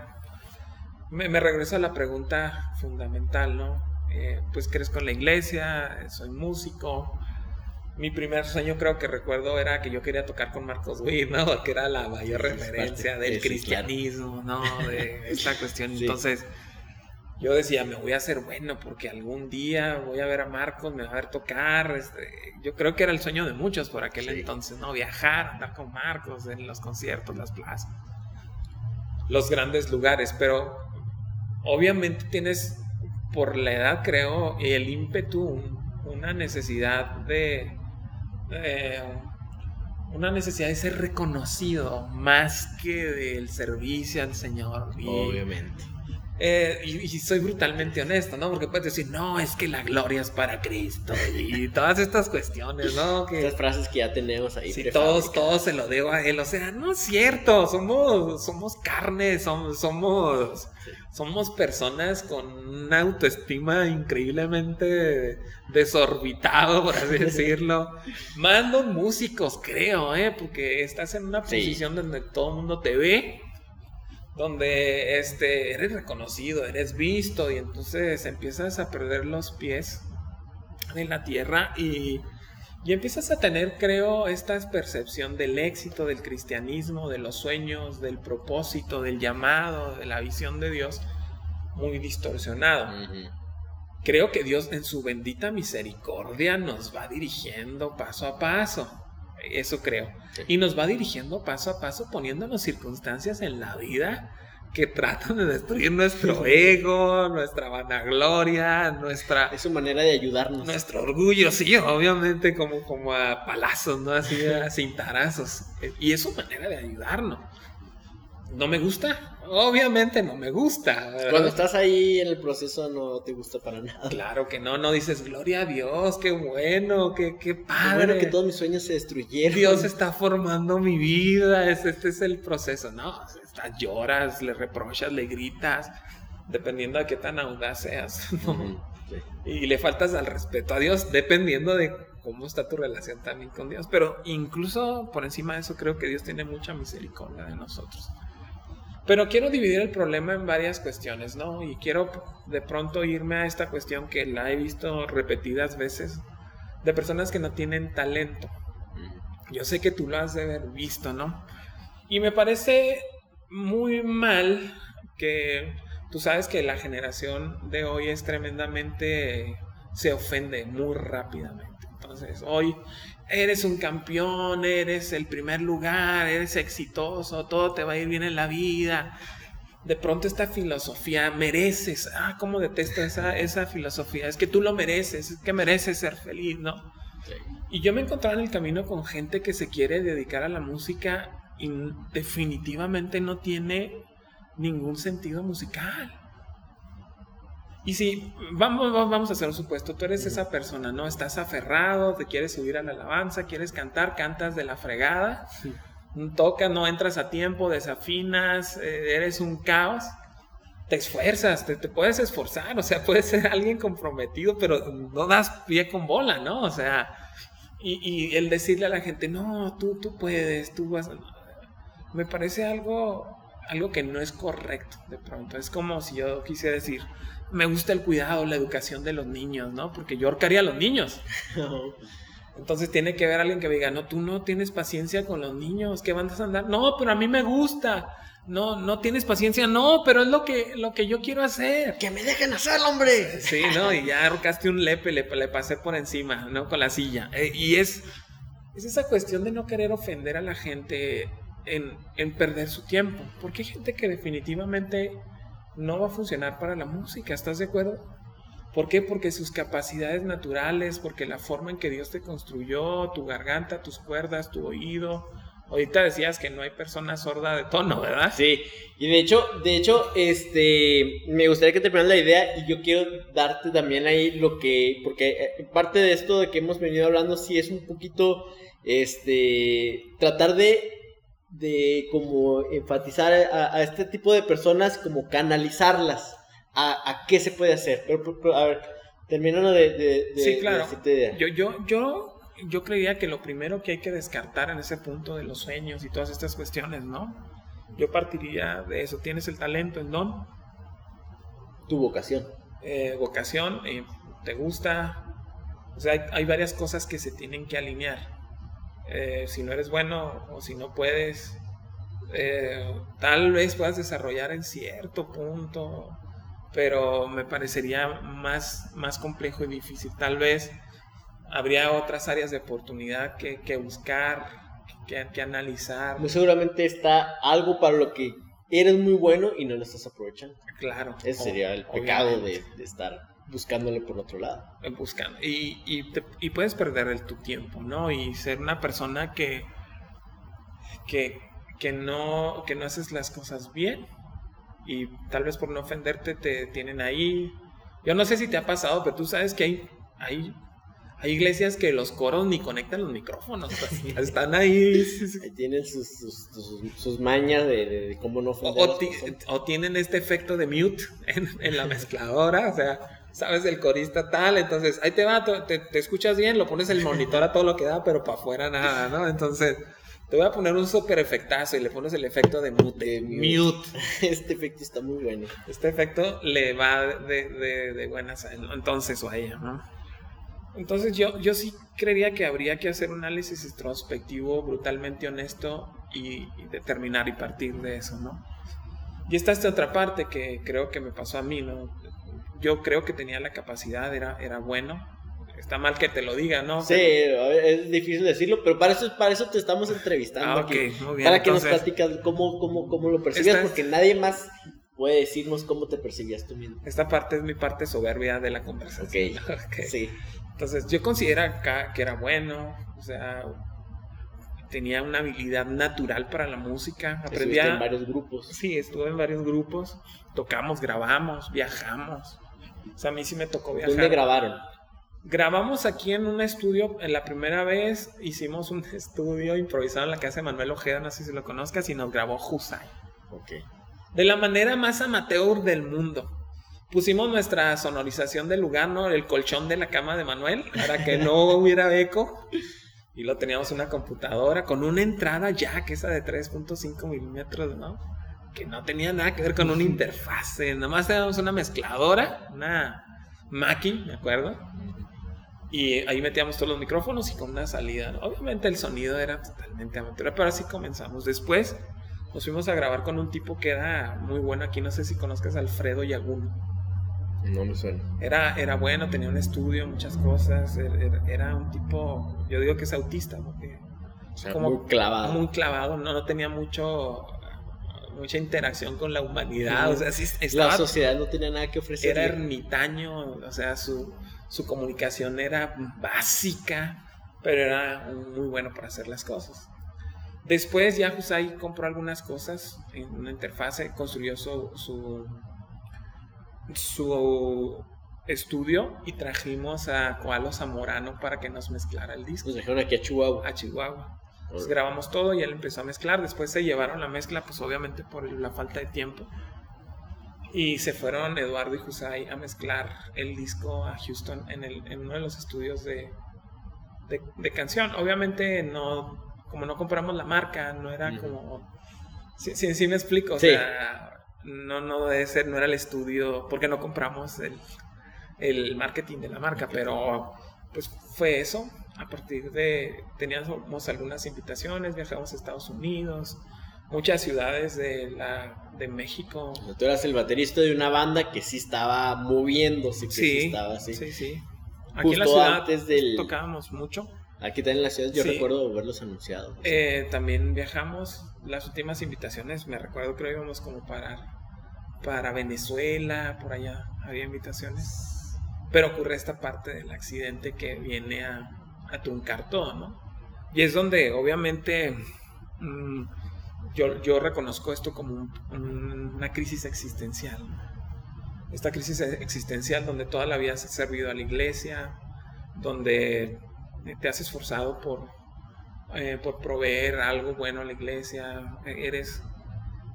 me, regreso a la pregunta fundamental, ¿no? Eh, pues crezco en la iglesia, soy músico, mi primer sueño creo que recuerdo era que yo quería tocar con Marcos Witt, ¿no? Que era la mayor referencia del cristianismo, ¿no? De *laughs* esta cuestión. Entonces, yo decía, me voy a hacer bueno porque algún día voy a ver a Marcos, me va a ver tocar. Este, yo creo que era el sueño de muchos por aquel entonces, ¿no? Viajar, andar con Marcos en los conciertos, las plazas, los grandes lugares. Pero obviamente tienes, por la edad creo, el ímpetu, una necesidad de eh, una necesidad de ser reconocido más que del servicio al Señor. Obviamente. Eh, y, soy brutalmente honesto, ¿no? Porque puedes decir, no, es que la gloria es para Cristo y todas estas cuestiones, ¿no? Que, estas frases que ya tenemos ahí. Sí, todos, todos se lo debo a Él. O sea, no es cierto, somos, somos carne, somos, somos, somos personas con una autoestima increíblemente desorbitado, por así *laughs* decirlo. Más los músicos, creo, ¿eh? Porque estás en una posición donde todo el mundo te ve donde este, eres reconocido, eres visto y entonces empiezas a perder los pies en la tierra y, y empiezas a tener, creo, esta percepción del éxito, del cristianismo, de los sueños, del propósito, del llamado, de la visión de Dios muy distorsionado. Creo que Dios en su bendita misericordia nos va dirigiendo paso a paso. Eso creo. Y nos va dirigiendo paso a paso, poniéndonos circunstancias en la vida que tratan de destruir nuestro ego, nuestra vanagloria, nuestra... Es su manera de ayudarnos. Nuestro orgullo, sí, obviamente, como, como a palazos, ¿no? Así a cintarazos. Y es su manera de ayudarnos. ¿No me gusta? Obviamente no me gusta. Cuando estás ahí en el proceso no te gusta para nada. Claro que no, no dices, gloria a Dios, qué bueno, qué, qué padre. bueno que todos mis sueños se destruyeron. Dios está formando mi vida, este, es el proceso. No, estás, lloras, le reprochas, le gritas, dependiendo de qué tan audaz seas. *laughs* Y le faltas al respeto a Dios, dependiendo de cómo está tu relación también con Dios. Pero incluso por encima de eso creo que Dios tiene mucha misericordia de nosotros. Pero quiero dividir el problema en varias cuestiones, ¿no? Y quiero de pronto irme a esta cuestión que la he visto repetidas veces de personas que no tienen talento. Yo sé que tú lo has de haber visto, ¿no? Y me parece muy mal que tú sabes que la generación de hoy es tremendamente se ofende muy rápidamente. Entonces, hoy eres un campeón, eres el primer lugar, eres exitoso, todo te va a ir bien en la vida. De pronto esta filosofía, mereces, ah, cómo detesto esa, esa filosofía, es que tú lo mereces, es que mereces ser feliz, ¿no? Y yo me encontraba en el camino con gente que se quiere dedicar a la música y definitivamente no tiene ningún sentido musical. Y si, vamos, vamos a hacer un supuesto, tú eres esa persona, ¿no? Estás aferrado, te quieres subir a la alabanza, quieres cantar, cantas de la fregada, toca, no entras a tiempo, desafinas, eh, eres un caos, te esfuerzas, te, puedes esforzar, o sea, puedes ser alguien comprometido, pero no das pie con bola, ¿no? O sea, y, y el decirle a la gente, no, tú, tú puedes, tú vas, me parece algo, algo que no es correcto de pronto, es como si yo quisiera decir, me gusta el cuidado, la educación de los niños, ¿no? Porque yo ahorcaría a los niños. *laughs* Entonces tiene que haber alguien que diga, no, tú no tienes paciencia con los niños, ¿qué van a andar? No, pero a mí me gusta. No, no tienes paciencia, no, pero es lo que, lo que yo quiero hacer. Que me dejen hacer, hombre. Sí, ¿no? Y ya ahorcaste un lepe, le, le pasé por encima, ¿no? Con la silla. Eh, y es, es esa cuestión de no querer ofender a la gente en, en perder su tiempo. Porque hay gente que definitivamente no va a funcionar para la música, ¿estás de acuerdo? ¿Por qué? Porque sus capacidades naturales, porque la forma en que Dios te construyó, tu garganta, tus cuerdas, tu oído. Ahorita decías que no hay persona sorda de tono, ¿verdad? Sí, y de hecho, de hecho, este, me gustaría que terminaras la idea y yo quiero darte también ahí lo que, porque eh, parte de esto de que hemos venido hablando sí es un poquito, este, tratar de de como enfatizar a, este tipo de personas, como canalizarlas a, qué se puede hacer. Pero, a ver, terminando de, de, sí, claro. Yo, yo, yo, yo creía que lo primero que hay que descartar en ese punto de los sueños y todas estas cuestiones, ¿no? Yo partiría de eso. ¿Tienes el talento, el don? Tu vocación. Eh, vocación, eh, ¿te gusta? O sea, hay, hay varias cosas que se tienen que alinear. Eh, si no eres bueno o si no puedes, eh, tal vez puedas desarrollar en cierto punto, pero me parecería más, más complejo y difícil. Tal vez habría otras áreas de oportunidad que, que buscar, que, que, analizar. Muy seguramente está algo para lo que eres muy bueno y no lo estás aprovechando. Claro. Ese sería el pecado de, de estar buscándole por otro lado. Buscando. Y, y, puedes perder el, tu tiempo, ¿no? Y ser una persona que, que, que, no, que no haces las cosas bien. Y tal vez por no ofenderte te tienen ahí. Yo no sé si te ha pasado, pero tú sabes que hay, hay, hay iglesias que los coros ni conectan los micrófonos. Pues, *laughs* están ahí. ahí tienen sus, sus, mañas de, cómo no ofender. O, tienen este efecto de mute en, en la mezcladora. O sea sabes el corista tal, entonces ahí te va, te, escuchas bien, lo pones el monitor a todo lo que da, pero para afuera nada, ¿no? Entonces, te voy a poner un super efectazo y le pones el efecto de mute. mute. *laughs* Este efecto está muy bueno. Este efecto le va de, de, buenas entonces o a ella, ¿no? Entonces yo, yo sí creería que habría que hacer un análisis introspectivo brutalmente honesto y, y determinar y partir de eso, ¿no? Y está esta otra parte que creo que me pasó a mí, ¿no? Yo creo que tenía la capacidad, era, era bueno. Está mal que te lo diga, ¿no? Sí, es difícil decirlo, pero para eso, para eso te estamos entrevistando ah, aquí. Para que nos platicas cómo, cómo, cómo lo percibías, porque nadie más puede decirnos cómo te percibías tú mismo. Esta parte es mi parte soberbia de la conversación. Ok, *laughs* sí. Entonces, yo considero que era bueno, o sea, tenía una habilidad natural para la música. Aprendía en varios grupos. Sí, estuve en varios grupos. Tocamos, grabamos, viajamos. O sea, a mí sí me tocó viajar. ¿Dónde grabaron? Grabamos aquí en un estudio, en la primera vez hicimos un *laughs* estudio improvisado en la casa de Manuel Ojeda, no sé si lo conozcas, y nos grabó Husay. Ok. De la manera más amateur del mundo. pusimos nuestra sonorización del lugar, ¿no? El colchón de la cama de Manuel, para que no *laughs* hubiera eco. Y lo teníamos una computadora con una entrada jack, esa de 3.5 milímetros, ¿no? Que no tenía nada que ver con una interfase. Nada más teníamos una mezcladora, una Mackie, me acuerdo. Y ahí metíamos todos los micrófonos y con una salida. Obviamente el sonido era totalmente aventura, pero así comenzamos. Después nos fuimos a grabar con un tipo que era muy bueno aquí. No sé si conozcas a Alfredo Yaguno. No me suena. Era, era bueno, tenía un estudio, muchas cosas. Er, er, era, un tipo, yo digo que es autista, porque como muy clavado. Muy clavado, no, no tenía mucho mucha interacción con la humanidad. O sea, la sociedad no tenía nada que ofrecer. Era ermitaño, o sea, su, su comunicación era básica, pero era muy bueno para hacer las cosas. Después ya Husay compró algunas cosas en una interfase, construyó su, su, su estudio y trajimos a Koalo Zamorano para que nos mezclara el disco. Nos dejaron aquí a Chihuahua. A Chihuahua. Grabamos todo y él empezó a mezclar. Después se llevaron la mezcla, pues obviamente por la falta de tiempo. Y se fueron Eduardo y Husay a mezclar el disco a Houston en, el, en uno de los estudios de, de, canción. Obviamente no, como no compramos la marca, no era como... Sí, sí, me explico. O sea, no, no debe ser, no era el estudio, porque no compramos el, el marketing de la marca, pero pues fue eso. A partir de, teníamos algunas invitaciones, viajamos a Estados Unidos, muchas ciudades de, la, de México. Tú eras el baterista de una banda que sí estaba moviéndose, que sí, estaba así. Sí, sí. Aquí en la ciudad antes del... tocábamos mucho. Aquí también en la ciudad yo recuerdo verlos anunciados. Eh, también viajamos, las últimas invitaciones, me recuerdo que íbamos como para, para Venezuela, por allá había invitaciones. Pero ocurre esta parte del accidente que viene a, a truncar todo, ¿no? Y es donde obviamente mm, yo, reconozco esto como una crisis existencial. Esta crisis existencial donde toda la vida has servido a la iglesia, donde te has esforzado por, eh, por proveer algo bueno a la iglesia, eres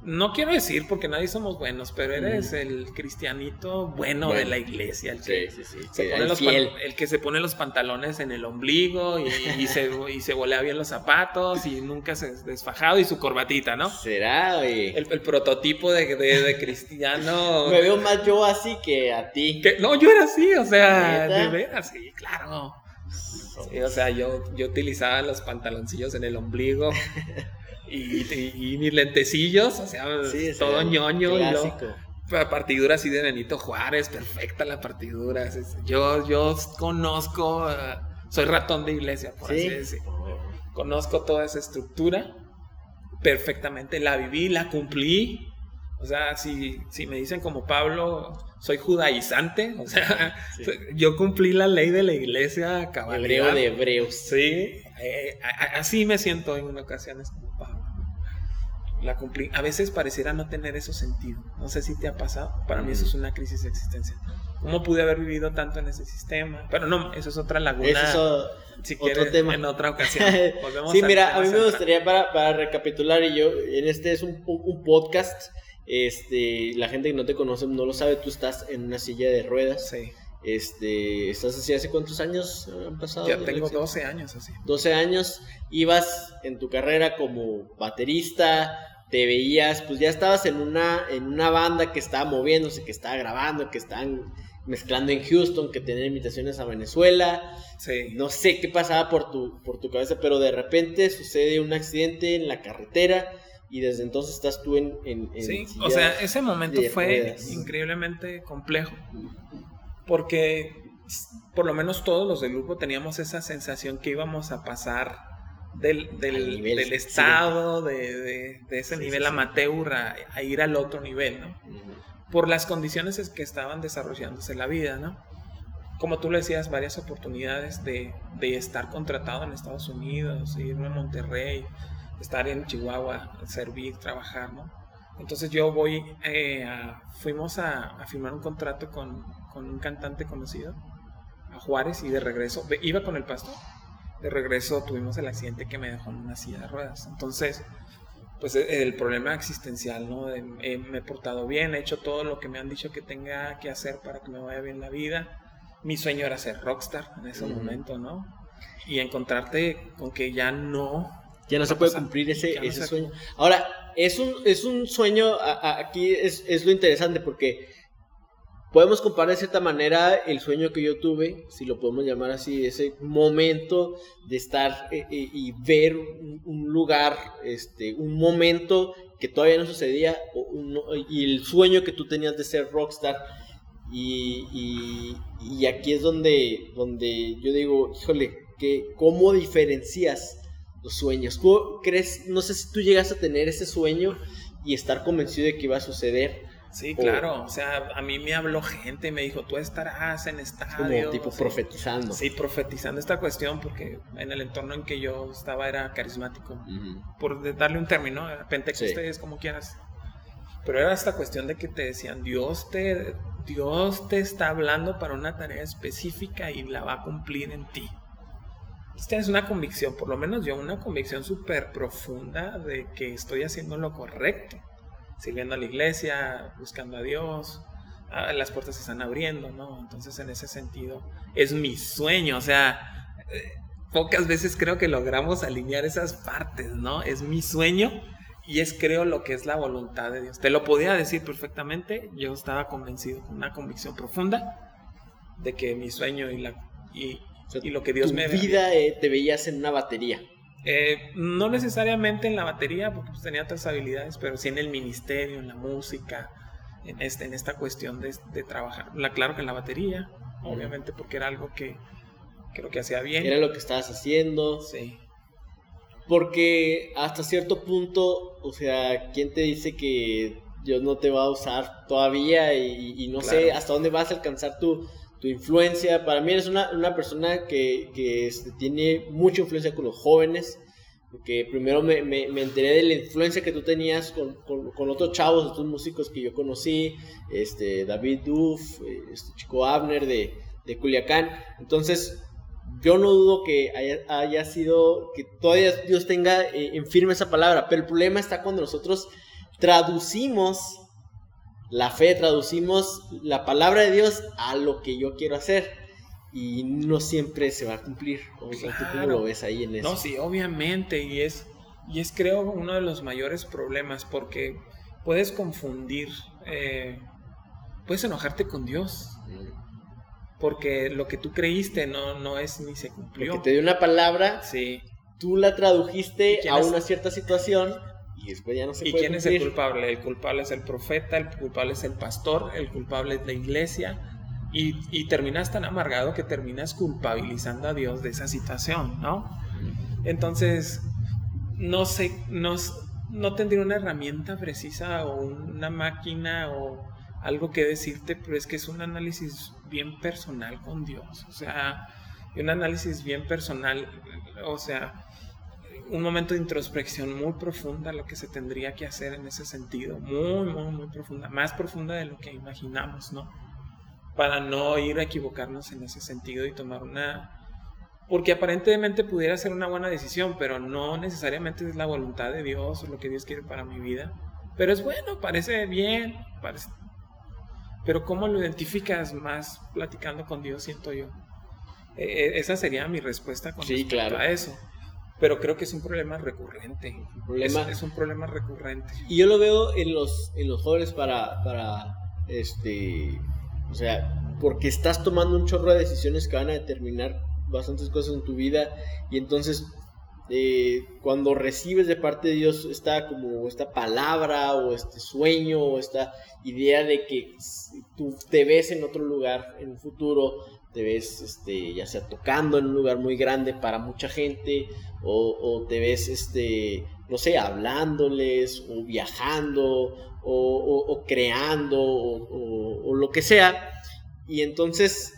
no quiero decir porque nadie somos buenos, pero eres el cristianito bueno, de la iglesia, el que, se pone los el que se pone los pantalones en el ombligo y, se, y se volea bien los zapatos y nunca se desfajado y su corbatita, ¿no? Será, oye. El, prototipo de, de, cristiano. *laughs* Me veo más yo así que a ti. No, yo era así, o sea, de veras, sí, claro. o sea, yo, yo utilizaba los pantaloncillos en el ombligo. *laughs* y, mis lentecillos, o sea, todo ñoño. Clásico. Y partidura así de Benito Juárez, perfecta la partidura. Yo, yo conozco, eh, soy ratón de iglesia, por así decirlo. Conozco toda esa estructura perfectamente, la viví, la cumplí. O sea, si, si me dicen como Pablo, soy judaizante, *laughs* o sea, yo cumplí la ley de la iglesia Hebreo de hebreos. Sí, eh, así me siento en ocasiones la cumplí. A veces pareciera no tener eso sentido. No sé si te ha pasado. Para mí eso es una crisis existencial. ¿Cómo pude haber vivido tanto en ese sistema? Pero no, eso es otra laguna. Eso es otro tema. En otra ocasión. *laughs* sí, mira, a mí me gustaría para, para, recapitular y yo, en este es un, un, podcast. Este, la gente que no te conoce no lo sabe, tú estás en una silla de ruedas. Sí. Este, ¿Estás así hace cuántos años han pasado? Ya tengo 12 años así. 12 años, ibas en tu carrera como baterista, te veías, pues ya estabas en una, en una banda que estaba moviéndose, que estaba grabando, que estaban mezclando en Houston, que tenía invitaciones a Venezuela. Sí. No sé qué pasaba por tu, por tu cabeza, pero de repente sucede un accidente en la carretera y desde entonces estás tú en... en, sí, o sea, ese momento fue increíblemente complejo, porque por lo menos todos los del grupo teníamos esa sensación que íbamos a pasar del, del, estado, de, ese nivel amateur a, ir al otro nivel, ¿no? Por las condiciones que estaban desarrollándose la vida, ¿no? Como tú le decías, varias oportunidades de, estar contratado en Estados Unidos, irme a Monterrey, estar en Chihuahua, servir, trabajar, ¿no? Entonces yo voy, eh, fuimos a, a, firmar un contrato con, con un cantante conocido, a Juárez, y de regreso, iba con el pastor de regreso tuvimos el accidente que me dejó en una silla de ruedas. Entonces, pues el problema existencial, ¿no? De, eh, me he portado bien, he hecho todo lo que me han dicho que tenga que hacer para que me vaya bien la vida. Mi sueño era ser rockstar en ese momento, ¿no? Y encontrarte con que ya no... Ya no se puede cumplir ese, ese sueño. Ahora, es un, es un sueño, aquí es, es lo interesante porque podemos comparar de cierta manera el sueño que yo tuve, si lo podemos llamar así, ese momento de estar eh, eh, y ver un, lugar, este, un momento que todavía no sucedía, y el sueño que tú tenías de ser rockstar. Y, aquí es donde, donde yo digo, híjole, que, ¿cómo diferencias los sueños? ¿Tú crees, no sé si tú llegas a tener ese sueño y estar convencido de que iba a suceder? Sí, claro. O sea, a mí me habló gente y me dijo, tú estarás en estadio. Como tipo profetizando. Sí, profetizando esta cuestión porque en el entorno en que yo estaba era carismático. Por darle un término, pentecostés, como quieras. Pero era esta cuestión de que te decían, Dios te, Dios te está hablando para una tarea específica y la va a cumplir en ti. Tienes una convicción, por lo menos yo, una convicción súper profunda de que estoy haciendo lo correcto sirviendo a la iglesia, buscando a Dios, las puertas se están abriendo, ¿no? Entonces en ese sentido es mi sueño, o sea, eh, pocas veces creo que logramos alinear esas partes, ¿no? Es mi sueño y es creo lo que es la voluntad de Dios. Te lo podía decir perfectamente, yo estaba convencido con una convicción profunda de que mi sueño y, la, y, lo que Dios me... vida eh, te veías en una batería. Eh, no necesariamente en la batería, porque pues, tenía otras habilidades, pero sí en el ministerio, en la música, en, este, en esta cuestión de, trabajar. La, claro que en la batería, obviamente, porque era algo que creo que hacía bien. Era lo que estabas haciendo. Sí. Porque hasta cierto punto, o sea, ¿quién te dice que Dios no te va a usar todavía? Y, no sé hasta dónde vas a alcanzar tu, tu influencia. Para mí eres una, una persona que, que este, tiene mucha influencia con los jóvenes. Porque primero me, me, me, enteré de la influencia que tú tenías con, con, con, otros chavos, otros músicos que yo conocí, este, David Duff, este chico Abner de, de Culiacán. Entonces, yo no dudo que haya, haya sido, que todavía Dios tenga eh, en firme esa palabra, pero el problema está cuando nosotros traducimos la fe, traducimos la palabra de Dios a lo que yo quiero hacer. Y no siempre se va a cumplir. O cómo lo ves ahí en eso? No, sí, obviamente. Y es, y es creo uno de los mayores problemas porque puedes confundir, eh, puedes enojarte con Dios. Porque lo que tú creíste no, no es ni se cumplió. Porque te dio una palabra, sí. tú la tradujiste a una cierta situación y después ya no se ¿Y quién es el culpable? El culpable es el profeta, el culpable es el pastor, el culpable es la iglesia. Y, y terminas tan amargado que terminas culpabilizando a Dios de esa situación, ¿no? Entonces, no sé, no, no tendría una herramienta precisa o una máquina o algo que decirte, pero es que es un análisis bien personal con Dios, o sea, un análisis bien personal, o sea, un momento de introspección muy profunda lo que se tendría que hacer en ese sentido, muy, muy, muy profunda, más profunda de lo que imaginamos, ¿no? Para no ir a equivocarnos en ese sentido y tomar una... Porque aparentemente pudiera ser una buena decisión, pero no necesariamente es la voluntad de Dios o lo que Dios quiere para mi vida. Pero es bueno, parece bien, parece... Pero ¿cómo lo identificas más platicando con Dios, siento yo? E, e, esa sería mi respuesta con sí, claro. a eso pero creo que es un problema recurrente. problema, es, un problema recurrente. Y yo lo veo en los, en los jóvenes para, para, este, o sea, porque estás tomando un chorro de decisiones que van a determinar bastantes cosas en tu vida y entonces eh, cuando recibes de parte de Dios esta como esta palabra o este sueño o esta idea de que tú te ves en otro lugar en un futuro te ves este, ya sea tocando en un lugar muy grande para mucha gente o, te ves, este, no sé, hablándoles o viajando o, creando o, lo que sea. Y entonces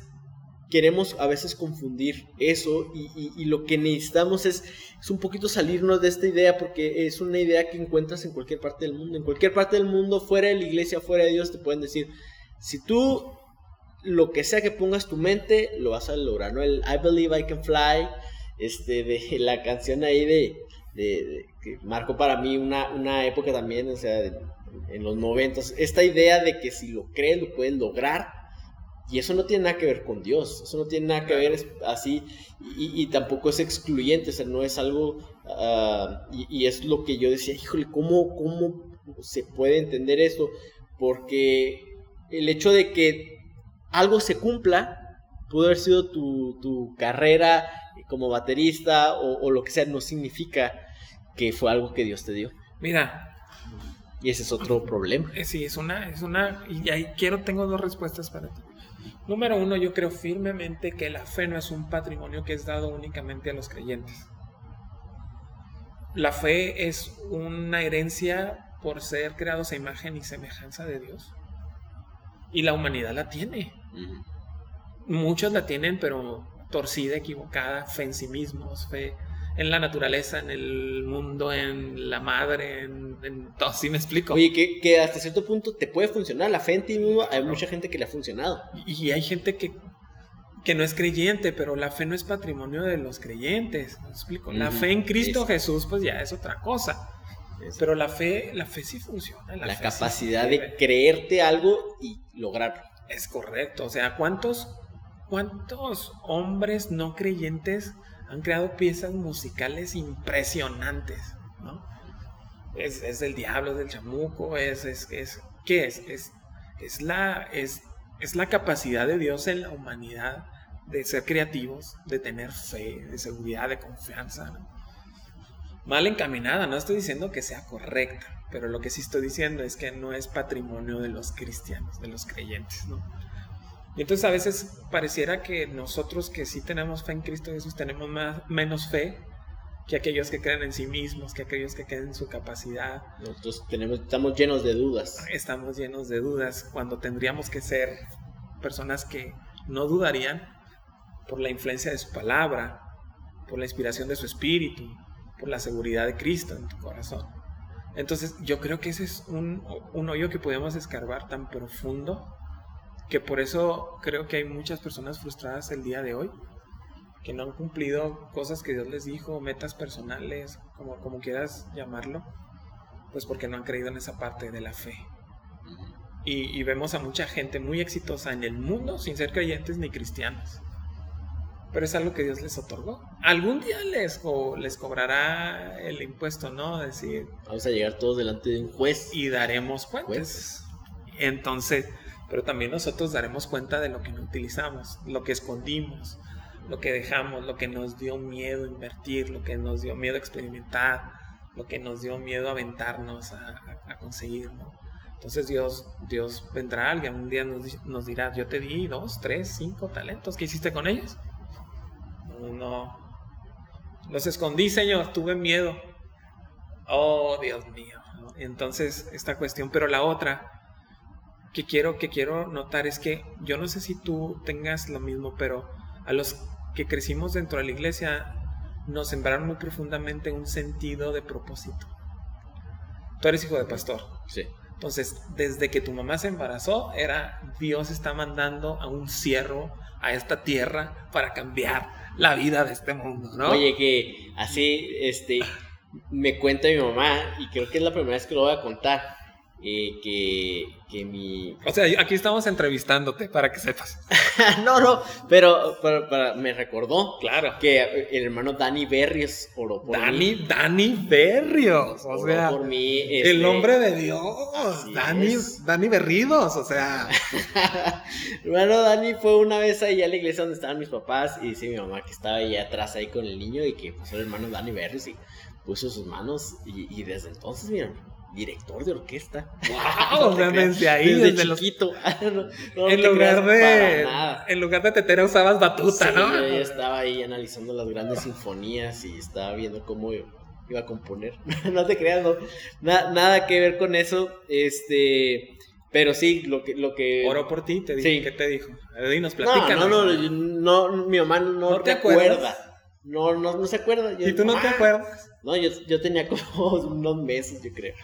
queremos a veces confundir eso y, lo que necesitamos es, es, un poquito salirnos de esta idea porque es una idea que encuentras en cualquier parte del mundo. En cualquier parte del mundo, fuera de la iglesia, fuera de Dios, te pueden decir, si tú lo que sea que pongas tu mente, lo vas a lograr, ¿no? El I believe I can fly, este, de *laughs* la canción ahí de, que marcó para mí una, una época también, o sea, en los noventas, esta idea de que si lo crees lo puedes lograr. Y eso no tiene nada que ver con Dios, eso no tiene nada que ver así, y, tampoco es excluyente, o sea, no es algo, ah, y, es lo que yo decía, híjole, ¿cómo, ¿cómo se puede entender esto? Porque el hecho de que algo se cumpla, pudo haber sido tu, tu carrera como baterista o, o, lo que sea, no significa que fue algo que Dios te dio. Mira, y ese es otro problema. Eh, sí, es una, es una, y ahí quiero, tengo dos respuestas para ti. Número uno, yo creo firmemente que la fe no es un patrimonio que es dado únicamente a los creyentes. La fe es una herencia por ser creados a imagen y semejanza de Dios. Y la humanidad la tiene. Muchos la tienen, pero torcida, equivocada, fe en sí mismos, fe en la naturaleza, en el mundo, en la madre, en, todo, ¿sí me explico? Oye, que, hasta cierto punto te puede funcionar, la fe en ti mismo, hay mucha gente que le ha funcionado. Y, hay gente que, que no es creyente, pero la fe no es patrimonio de los creyentes, ¿me explico? La fe en Cristo Jesús, pues ya es otra cosa. Pero la fe, la fe sí funciona. La, capacidad de creerte algo y lograrlo. Es correcto. O sea, ¿cuántos, cuántos hombres no creyentes han creado piezas musicales impresionantes, ¿no? Es, es del diablo, es del chamuco, es, es, es ¿qué es? Es, es, la, es, es la capacidad de Dios en la humanidad de ser creativos, de tener fe, de seguridad, de confianza, Mal encaminada, no estoy diciendo que sea correcta, pero lo que sí estoy diciendo es que no es patrimonio de los cristianos, de los creyentes, ¿no? Y entonces a veces pareciera que nosotros que sí tenemos fe en Cristo Jesús tenemos más, menos fe que aquellos que creen en sí mismos, que aquellos que creen en su capacidad. Nosotros tenemos, estamos llenos de dudas. Estamos llenos de dudas cuando tendríamos que ser personas que no dudarían por la influencia de su palabra, por la inspiración de su espíritu, por la seguridad de Cristo en tu corazón. Entonces yo creo que ese es un, un hoyo que podemos escarbar tan profundo que por eso creo que hay muchas personas frustradas el día de hoy, que no han cumplido cosas que Dios les dijo, metas personales, como, como quieras llamarlo, pues porque no han creído en esa parte de la fe. Y, vemos a mucha gente muy exitosa en el mundo sin ser creyentes ni cristianos. Pero es algo que Dios les otorgó. Algún día les, les cobrará el impuesto, ¿no? Decir... Vamos a llegar todos delante de un juez. Y daremos cuentas. Entonces, pero también nosotros daremos cuenta de lo que no utilizamos, lo que escondimos, lo que dejamos, lo que nos dio miedo invertir, lo que nos dio miedo experimentar, lo que nos dio miedo aventarnos a, a, conseguir, Entonces Dios, Dios vendrá, alguien un día nos, nos, dirá, yo te di dos, tres, cinco talentos, ¿qué hiciste con ellos? No, los escondí, Señor, tuve miedo. Oh, Dios mío. Entonces, esta cuestión, pero la otra, que quiero, que quiero notar es que yo no sé si tú tengas lo mismo, pero a los que crecimos dentro de la iglesia nos sembraron muy profundamente un sentido de propósito. Tú eres hijo de pastor. Sí. Entonces, desde que tu mamá se embarazó, era Dios está mandando a un cierro a esta tierra para cambiar la vida de este mundo, ¿no? Oye, que así, este, me cuenta mi mamá, y creo que es la primera vez que lo voy a contar eh, que, que, mi... O sea, aquí estamos entrevistándote para que sepas. *laughs* no, no, pero, me recordó. Claro. Que el hermano Dani Berrios oró por Dani, mí. Dani Berrios, o sea. por mí. el este, nombre de Dios. Dani, Dani Berridos, o sea. *laughs* hermano Dani fue una vez ahí a la iglesia donde estaban mis papás y dice mi mamá que estaba ahí atrás ahí con el niño y que pasó el hermano Dani Berrios y puso sus manos y, y desde entonces, miren director de orquesta. ¡Wow! Obviamente ahí, desde, chiquito. *laughs* en, lugar de, en lugar de tetera usabas batuta, ¿no? Yo ya estaba ahí analizando las grandes sinfonías y estaba viendo cómo iba a componer. *laughs* no te creas, no. nada que ver con eso. Este. Pero sí, lo que... Lo que... Oró por ti, te dijo, ¿qué te dijo? Dinos, platícanos. No, no, no, no, mi mamá no, te, acuerda. No, no, no se acuerda. ¿Y tú no te acuerdas? No, yo, yo tenía *laughs* como unos meses, yo creo.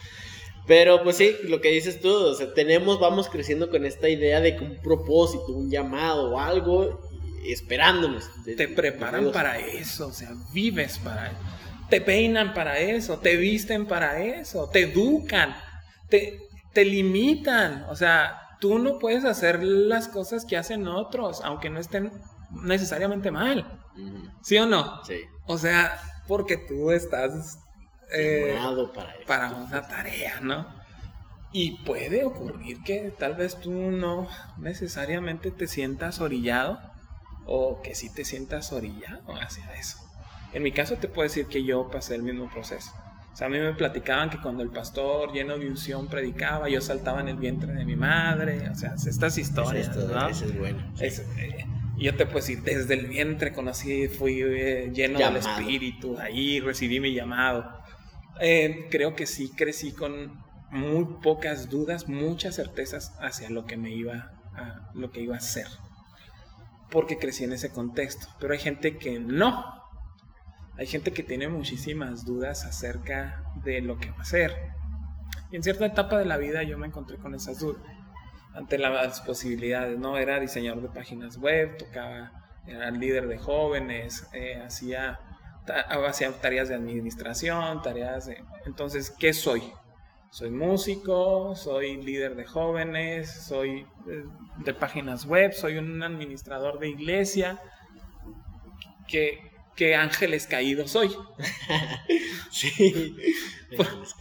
Pero pues sí, lo que dices tú, o sea, tenemos, vamos creciendo con esta idea de que un propósito, un llamado o algo, esperándonos. te preparan para eso, o sea, vives para Te peinan para eso, te visten para eso, te educan, te, te limitan. O sea, tú no puedes hacer las cosas que hacen otros, aunque no estén necesariamente mal. ¿Sí o no? Sí. O sea, porque tú estás eh, para, para una tarea, ¿no? Y puede ocurrir que tal vez tú no necesariamente te sientas orillado o que sí te sientas orillado hacia eso. En mi caso te puedo decir que yo pasé el mismo proceso. O sea, a mí me platicaban que cuando el pastor lleno de unción predicaba, yo saltaba en el vientre de mi madre. O sea, estas historias. Es ¿no? Eso es bueno. Eh, yo te puedo decir, desde el vientre conocí, fui eh, lleno del Espíritu, ahí recibí mi llamado. Eh, creo que sí crecí con muy pocas dudas, muchas certezas hacia lo que me iba a, lo que iba a ser. Porque crecí en ese contexto. Pero hay gente que no. Hay gente que tiene muchísimas dudas acerca de lo que va a ser. Y en cierta etapa de la vida yo me encontré con esas dudas. Ante las posibilidades, ¿no? Era diseñador de páginas web, tocaba, era líder de jóvenes, eh, hacía, hacía tareas de administración, tareas de... Entonces, ¿qué soy? soy músico, soy líder de jóvenes, soy de, páginas web, soy un administrador de iglesia. ¿Qué, qué ángeles caídos soy? *laughs* sí.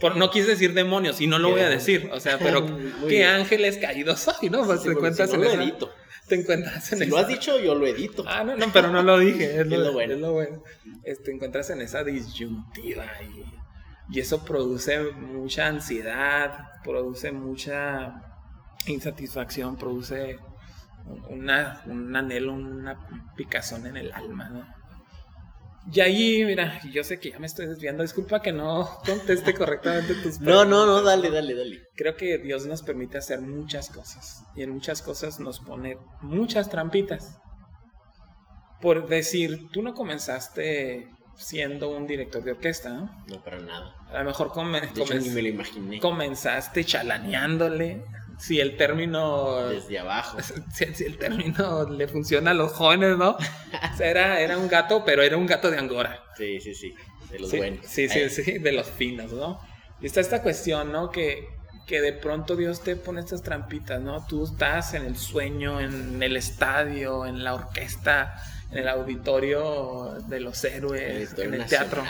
Por, no quise decir demonios y no lo voy a decir, o sea, pero *laughs* ¿qué ángeles caídos soy? ¿no? Pues te encuentras en lo edito. Te encuentras en si lo has dicho, yo lo edito. Ah, no, no, pero no lo dije. Es, *laughs* lo, bueno. Es lo bueno. Te encuentras en esa disyuntiva y y eso produce mucha ansiedad, produce mucha insatisfacción, produce una, un anhelo, una picazón en el alma, ¿no? Y ahí, mira, yo sé que ya me estoy desviando, disculpa que no conteste correctamente tus preguntas. No, no, no, dale, dale, dale. Creo que Dios nos permite hacer muchas cosas y en muchas cosas nos pone muchas trampitas. Por decir, tú no comenzaste siendo un director de orquesta, ¿no? No, para nada. A lo mejor me lo imaginé. comenzaste chalaneándole. Si el término. Desde abajo. *laughs* Si, el término le funciona a los jóvenes, ¿no? era, era un gato, pero era un gato de Angora. Sí, sí, sí. De los buenos. Sí, sí, sí, de los finos, ¿no? Y está esta cuestión, ¿no? Que, que de pronto Dios te pone estas trampitas, ¿no? Tú estás en el sueño, en el estadio, en la orquesta en el auditorio de los héroes, en el teatro.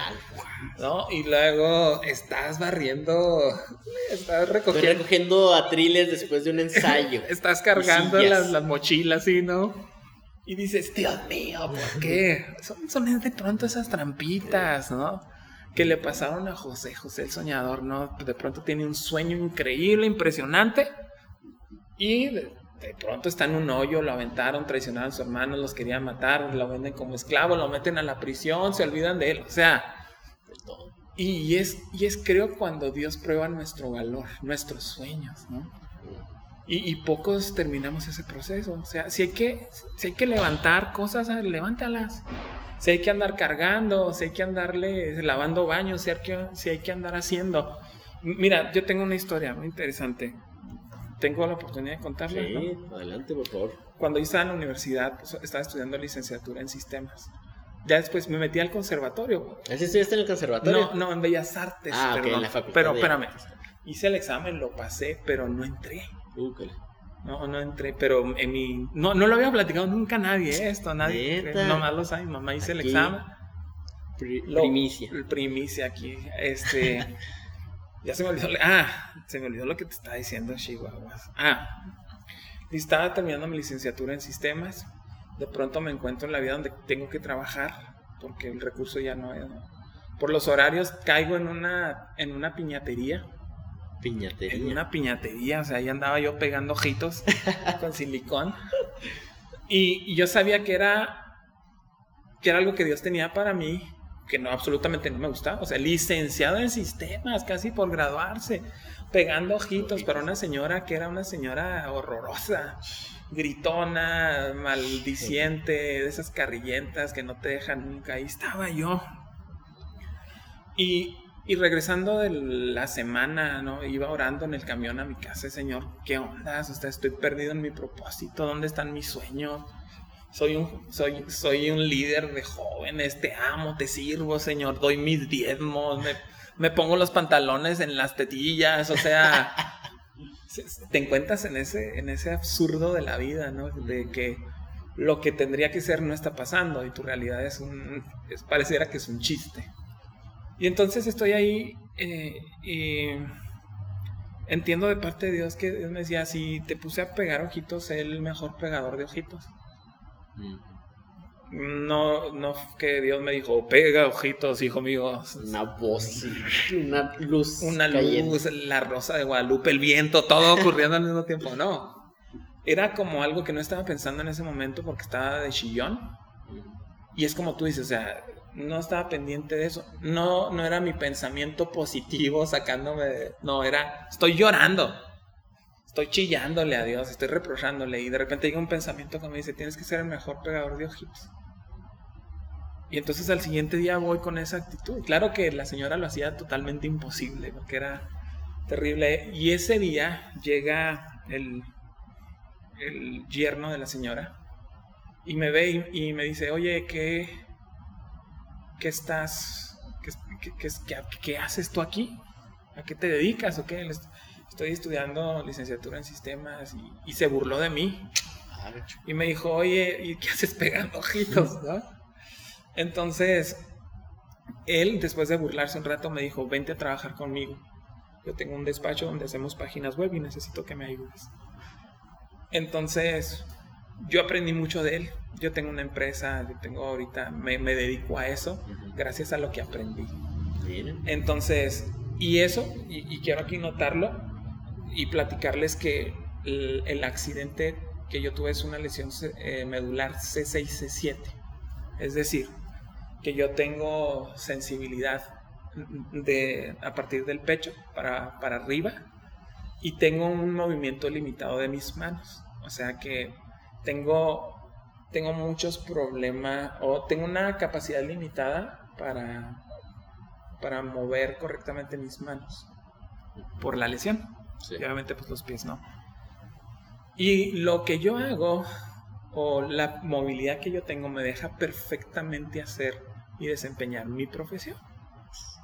¿no? Y luego estás barriendo, estás recogiendo. Estoy recogiendo atriles después de un ensayo. *laughs* estás cargando las, las, mochilas, ¿sí, no? Y dices, Dios mío, ¿por qué? *laughs* Son, son de pronto esas trampitas, ¿no? Que le pasaron a José, José el soñador, ¿no? De pronto tiene un sueño increíble, impresionante. Y de pronto está en un hoyo, lo aventaron, traicionaron a su hermano, los querían matar, lo venden como esclavo, lo meten a la prisión, se olvidan de él, o sea, y es, y es creo cuando Dios prueba nuestro valor, nuestros sueños, ¿no? Y, pocos terminamos ese proceso, o sea, si hay que, si hay que levantar cosas, levántalas. Si hay que andar cargando, si hay que andarle lavando baños, si hay que, si hay que andar haciendo. Mira, yo tengo una historia muy interesante tengo la oportunidad de contarles. Sí, adelante, por favor. Cuando yo estaba en la universidad, pues, estaba estudiando licenciatura en sistemas. Ya después me metí al conservatorio. ¿Así estudiaste en el conservatorio? No, no, en Bellas Artes. Ah, ok, en la facultad. Pero espérame, hice el examen, lo pasé, pero no entré. Uh, no, no entré, pero en mi... No, no lo había platicado nunca a nadie esto, nadie. Nomás lo sabe, mamá hice el examen. primicia. primicia aquí. Este... *laughs* Ya se me olvidó. Ah, se me olvidó lo que te estaba diciendo, Chihuahuas. Ah, estaba terminando mi licenciatura en sistemas. De pronto me encuentro en la vida donde tengo que trabajar porque el recurso ya no es. Por los horarios caigo en una, en una piñatería. Piñatería. En una piñatería, o sea, ahí andaba yo pegando ojitos *laughs* con silicón. Y, y, yo sabía que era, que era algo que Dios tenía para mí que no absolutamente no me gustaba, o sea, licenciado en sistemas, casi por graduarse, pegando ojitos para una señora que era una señora horrorosa, gritona, maldiciente, de esas carrillentas que no te dejan nunca, ahí estaba yo. Y, y regresando de la semana, ¿no? Iba orando en el camión a mi casa, Señor, ¿qué onda? O estoy perdido en mi propósito, ¿dónde están mis sueños? Soy un, soy, soy un líder de jóvenes, te amo, te sirvo, Señor, doy mis diezmos, me, me pongo los pantalones en las tetillas, o sea, *laughs* te encuentras en ese, en ese absurdo de la vida, ¿no? De que lo que tendría que ser no está pasando y tu realidad es un, es, pareciera que es un chiste. Y entonces estoy ahí eh, y entiendo de parte de Dios que Dios me decía, si te puse a pegar ojitos, sé el mejor pegador de ojitos. No, no que Dios me dijo, pega ojitos, hijo mío. Una voz, una luz. Una luz, la rosa de Guadalupe, el viento, todo ocurriendo al mismo tiempo. No. Era como algo que no estaba pensando en ese momento porque estaba de chillón. Y es como tú dices, o sea, no estaba pendiente de eso. No, no era mi pensamiento positivo sacándome de... No, era, estoy llorando. Estoy chillándole a Dios, estoy reprochándole. Y de repente llega un pensamiento que me dice, tienes que ser el mejor pegador de ojitos. Y entonces al siguiente día voy con esa actitud. Claro que la señora lo hacía totalmente imposible, porque era terrible. Y ese día llega el, el yerno de la señora y me ve y, me dice, oye, ¿qué, qué estás, qué, qué, haces tú aquí? ¿A qué te dedicas o qué? Estoy estudiando licenciatura en sistemas y, y se burló de mí. Y me dijo, oye, ¿y qué haces pegando ojitos? ¿no? Entonces, él, después de burlarse un rato, me dijo, vente a trabajar conmigo. Yo tengo un despacho donde hacemos páginas web y necesito que me ayudes. Entonces, yo aprendí mucho de él. Yo tengo una empresa, yo tengo ahorita, me, dedico a eso, gracias a lo que aprendí. Entonces, y eso, y, quiero aquí notarlo y platicarles que el, accidente que yo tuve es una lesión eh, medular C6-C7. Es decir, que yo tengo sensibilidad de, a partir del pecho para, para arriba y tengo un movimiento limitado de mis manos. O sea que tengo, tengo muchos problemas o tengo una capacidad limitada para, para mover correctamente mis manos por la lesión. Obviamente pues los pies no. Y lo que yo hago o la movilidad que yo tengo me deja perfectamente hacer y desempeñar mi profesión.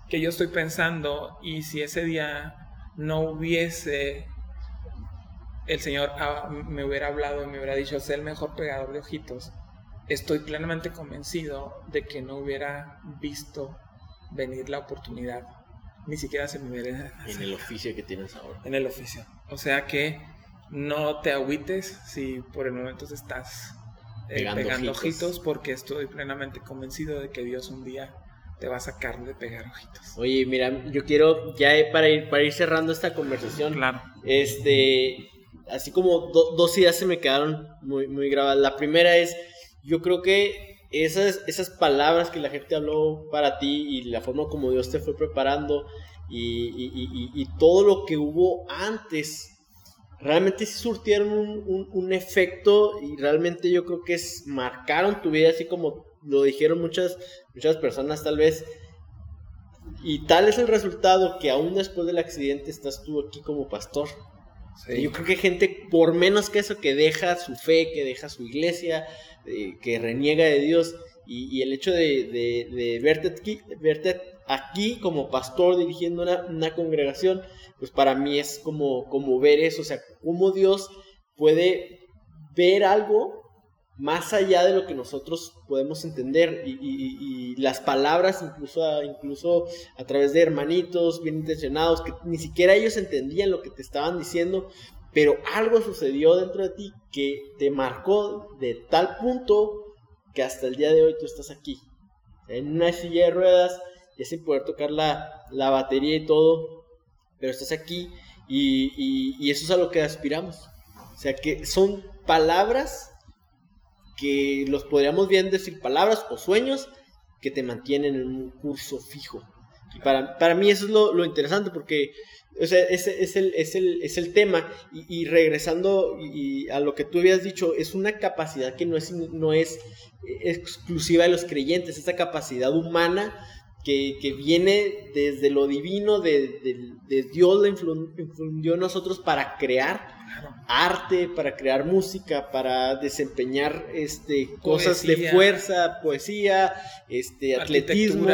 Que yo estoy pensando, y si ese día no hubiese el Señor ah, me hubiera hablado y me hubiera dicho, sé el mejor pegador de ojitos, estoy plenamente convencido de que no hubiera visto venir la oportunidad. Ni siquiera se me hubiera... En el oficio que tienes ahora. En el oficio. O sea que no te agüites si por el momento estás eh, pegando, ojitos. porque estoy plenamente convencido de que Dios un día te va a sacar de pegar ojitos. Oye, mira, yo quiero ya para ir para ir cerrando esta conversación. Claro. Este, así como dos ideas se me quedaron muy muy grabadas. La primera es yo creo que esas, esas palabras que la gente habló para ti y la forma como Dios te fue preparando y, y, y, todo lo que hubo antes realmente sí surtieron un, un, efecto y realmente yo creo que es, marcaron tu vida así como lo dijeron muchas, muchas personas tal vez. Y tal es el resultado que aún después del accidente estás tú aquí como pastor. Yo creo que gente, por menos que eso, que deja su fe, que deja su iglesia, eh, que reniega de Dios, y, el hecho de, de, verte, aquí, verte aquí como pastor dirigiendo una, una congregación, pues para mí es como, como ver eso, o sea, cómo Dios puede ver algo más allá de lo que nosotros podemos entender y, las palabras incluso a, incluso a través de hermanitos bien intencionados que ni siquiera ellos entendían lo que te estaban diciendo pero algo sucedió dentro de ti que te marcó de tal punto que hasta el día de hoy tú estás aquí en una silla de ruedas ya sin poder tocar la, la batería y todo pero estás aquí y, y, eso es a lo que aspiramos. O sea que son palabras que los podríamos bien decir palabras o sueños que te mantienen en un curso fijo. Y para, para mí eso es lo, lo interesante porque o sea, ese es el, es el, es el tema. Y, regresando a lo que tú habías dicho, es una capacidad que no es, no es exclusiva de los creyentes, esa capacidad humana que, viene desde lo divino, de, Dios le infundió nosotros para crear arte, para crear música, para desempeñar este, cosas de fuerza, poesía, este, atletismo,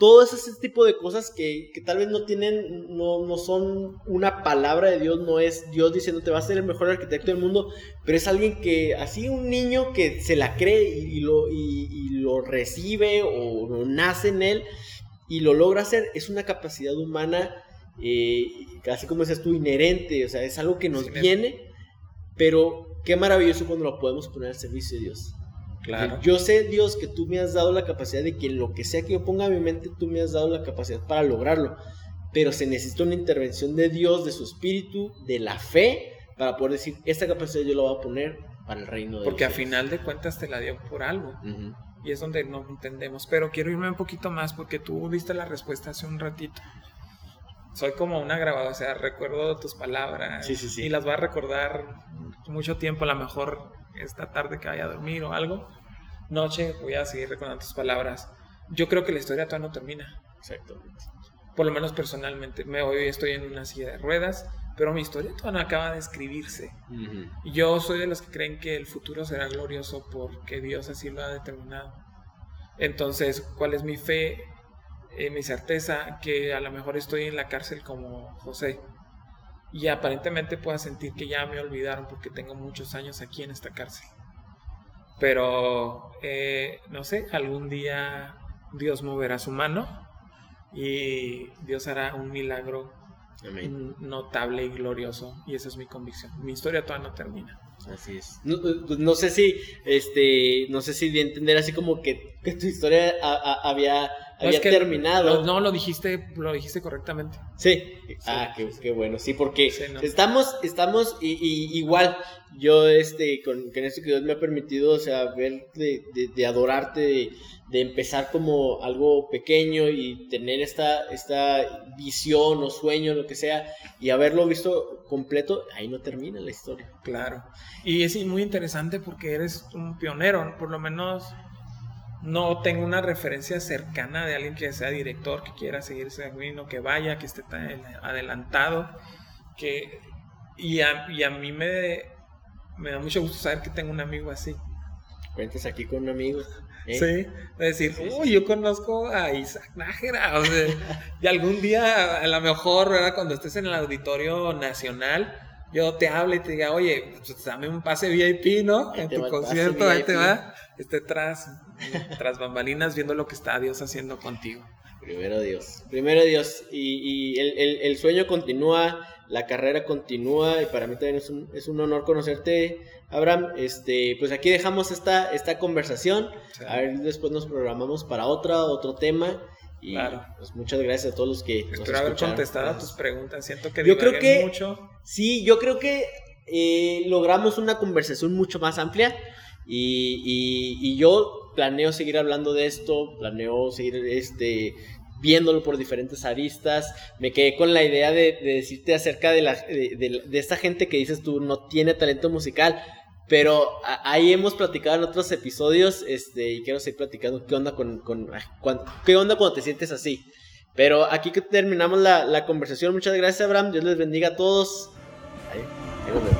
todo ese tipo de cosas que, tal vez no tienen, no, no, son una palabra de Dios, no es Dios diciendo te vas a ser el mejor arquitecto del mundo, pero es alguien que, así un niño que se la cree y, lo, y, lo recibe o, nace en él y lo logra hacer, es una capacidad humana, eh, así como decías tú, inherente, o sea, es algo que nos viene, pero qué maravilloso cuando lo podemos poner al servicio de Dios. Claro. Yo sé, Dios, que tú me has dado la capacidad de que lo que sea que yo ponga en mi mente, tú me has dado la capacidad para lograrlo. Pero se necesita una intervención de Dios, de su espíritu, de la fe, para poder decir, esta capacidad yo la voy a poner para el reino de Porque a final de cuentas te la dio por algo. Y es donde no entendemos. Pero quiero irme un poquito más porque tú diste la respuesta hace un ratito. Soy como una grabada, o sea, recuerdo tus palabras y las voy a recordar mucho tiempo, a lo mejor esta tarde que vaya a dormir o algo, noche voy a seguir recordando tus palabras. Yo creo que la historia todavía no termina. Exactamente. Por lo menos personalmente. Me, hoy estoy en una silla de ruedas, pero mi historia todavía no acaba de escribirse. Yo soy de los que creen que el futuro será glorioso porque Dios así lo ha determinado. Entonces, ¿cuál es mi fe? Eh, mi certeza que a lo mejor estoy en la cárcel como José y aparentemente pueda sentir que ya me olvidaron porque tengo muchos años aquí en esta cárcel. Pero, eh, no sé, algún día Dios moverá su mano y Dios hará un milagro notable y glorioso. Y esa es mi convicción. Mi historia todavía no termina. Así es. No, sé si, este, no sé si de entender así como que, tu historia había había terminado. no, lo dijiste, lo dijiste correctamente. Sí. ah, qué, bueno. Sí, porque estamos, estamos y, igual. Yo, este, con, esto que Dios me ha permitido, o sea, ver de, de, adorarte, de, empezar como algo pequeño y tener esta, esta visión o sueño, lo que sea, y haberlo visto completo, ahí no termina la historia. Claro. Y es muy interesante porque eres un pionero, por lo menos no tengo una referencia cercana de alguien que sea director, que quiera seguir ese camino, que vaya, que esté tan adelantado. Que, y, a, a mí me, me da mucho gusto saber que tengo un amigo así. Cuentes aquí con un amigo. ¿eh? Sí, decir, uy, yo conozco a Isaac Nájera. O sea, y algún día, a lo mejor, ¿verdad? cuando estés en el Auditorio Nacional, yo te hable y te diga, oye, pues dame un pase VIP, ¿no? en tu concierto, ahí te va. Esté tras, *laughs* tras bambalinas viendo lo que está Dios haciendo contigo. Primero Dios, primero Dios. Y, el, sueño continúa, la carrera continúa y para mí también es un, es un honor conocerte, Abraham. Este, pues aquí dejamos esta, esta conversación. A ver, después nos programamos para otra, otro tema. Y claro. pues muchas gracias a todos los que Espero haber contestado a tus preguntas. Siento que yo creo que mucho. Sí, yo creo que eh, logramos una conversación mucho más amplia. Y, yo planeo seguir hablando de esto, planeo seguir este, viéndolo por diferentes aristas. Me quedé con la idea de, decirte acerca de, la, de, esta gente que dices tú no tiene talento musical. Pero ahí hemos platicado en otros episodios este, y quiero seguir platicando qué onda, con, qué onda cuando te sientes así. Pero aquí que terminamos la, la conversación. Muchas gracias, Abraham. Dios les bendiga a todos. Ahí, ahí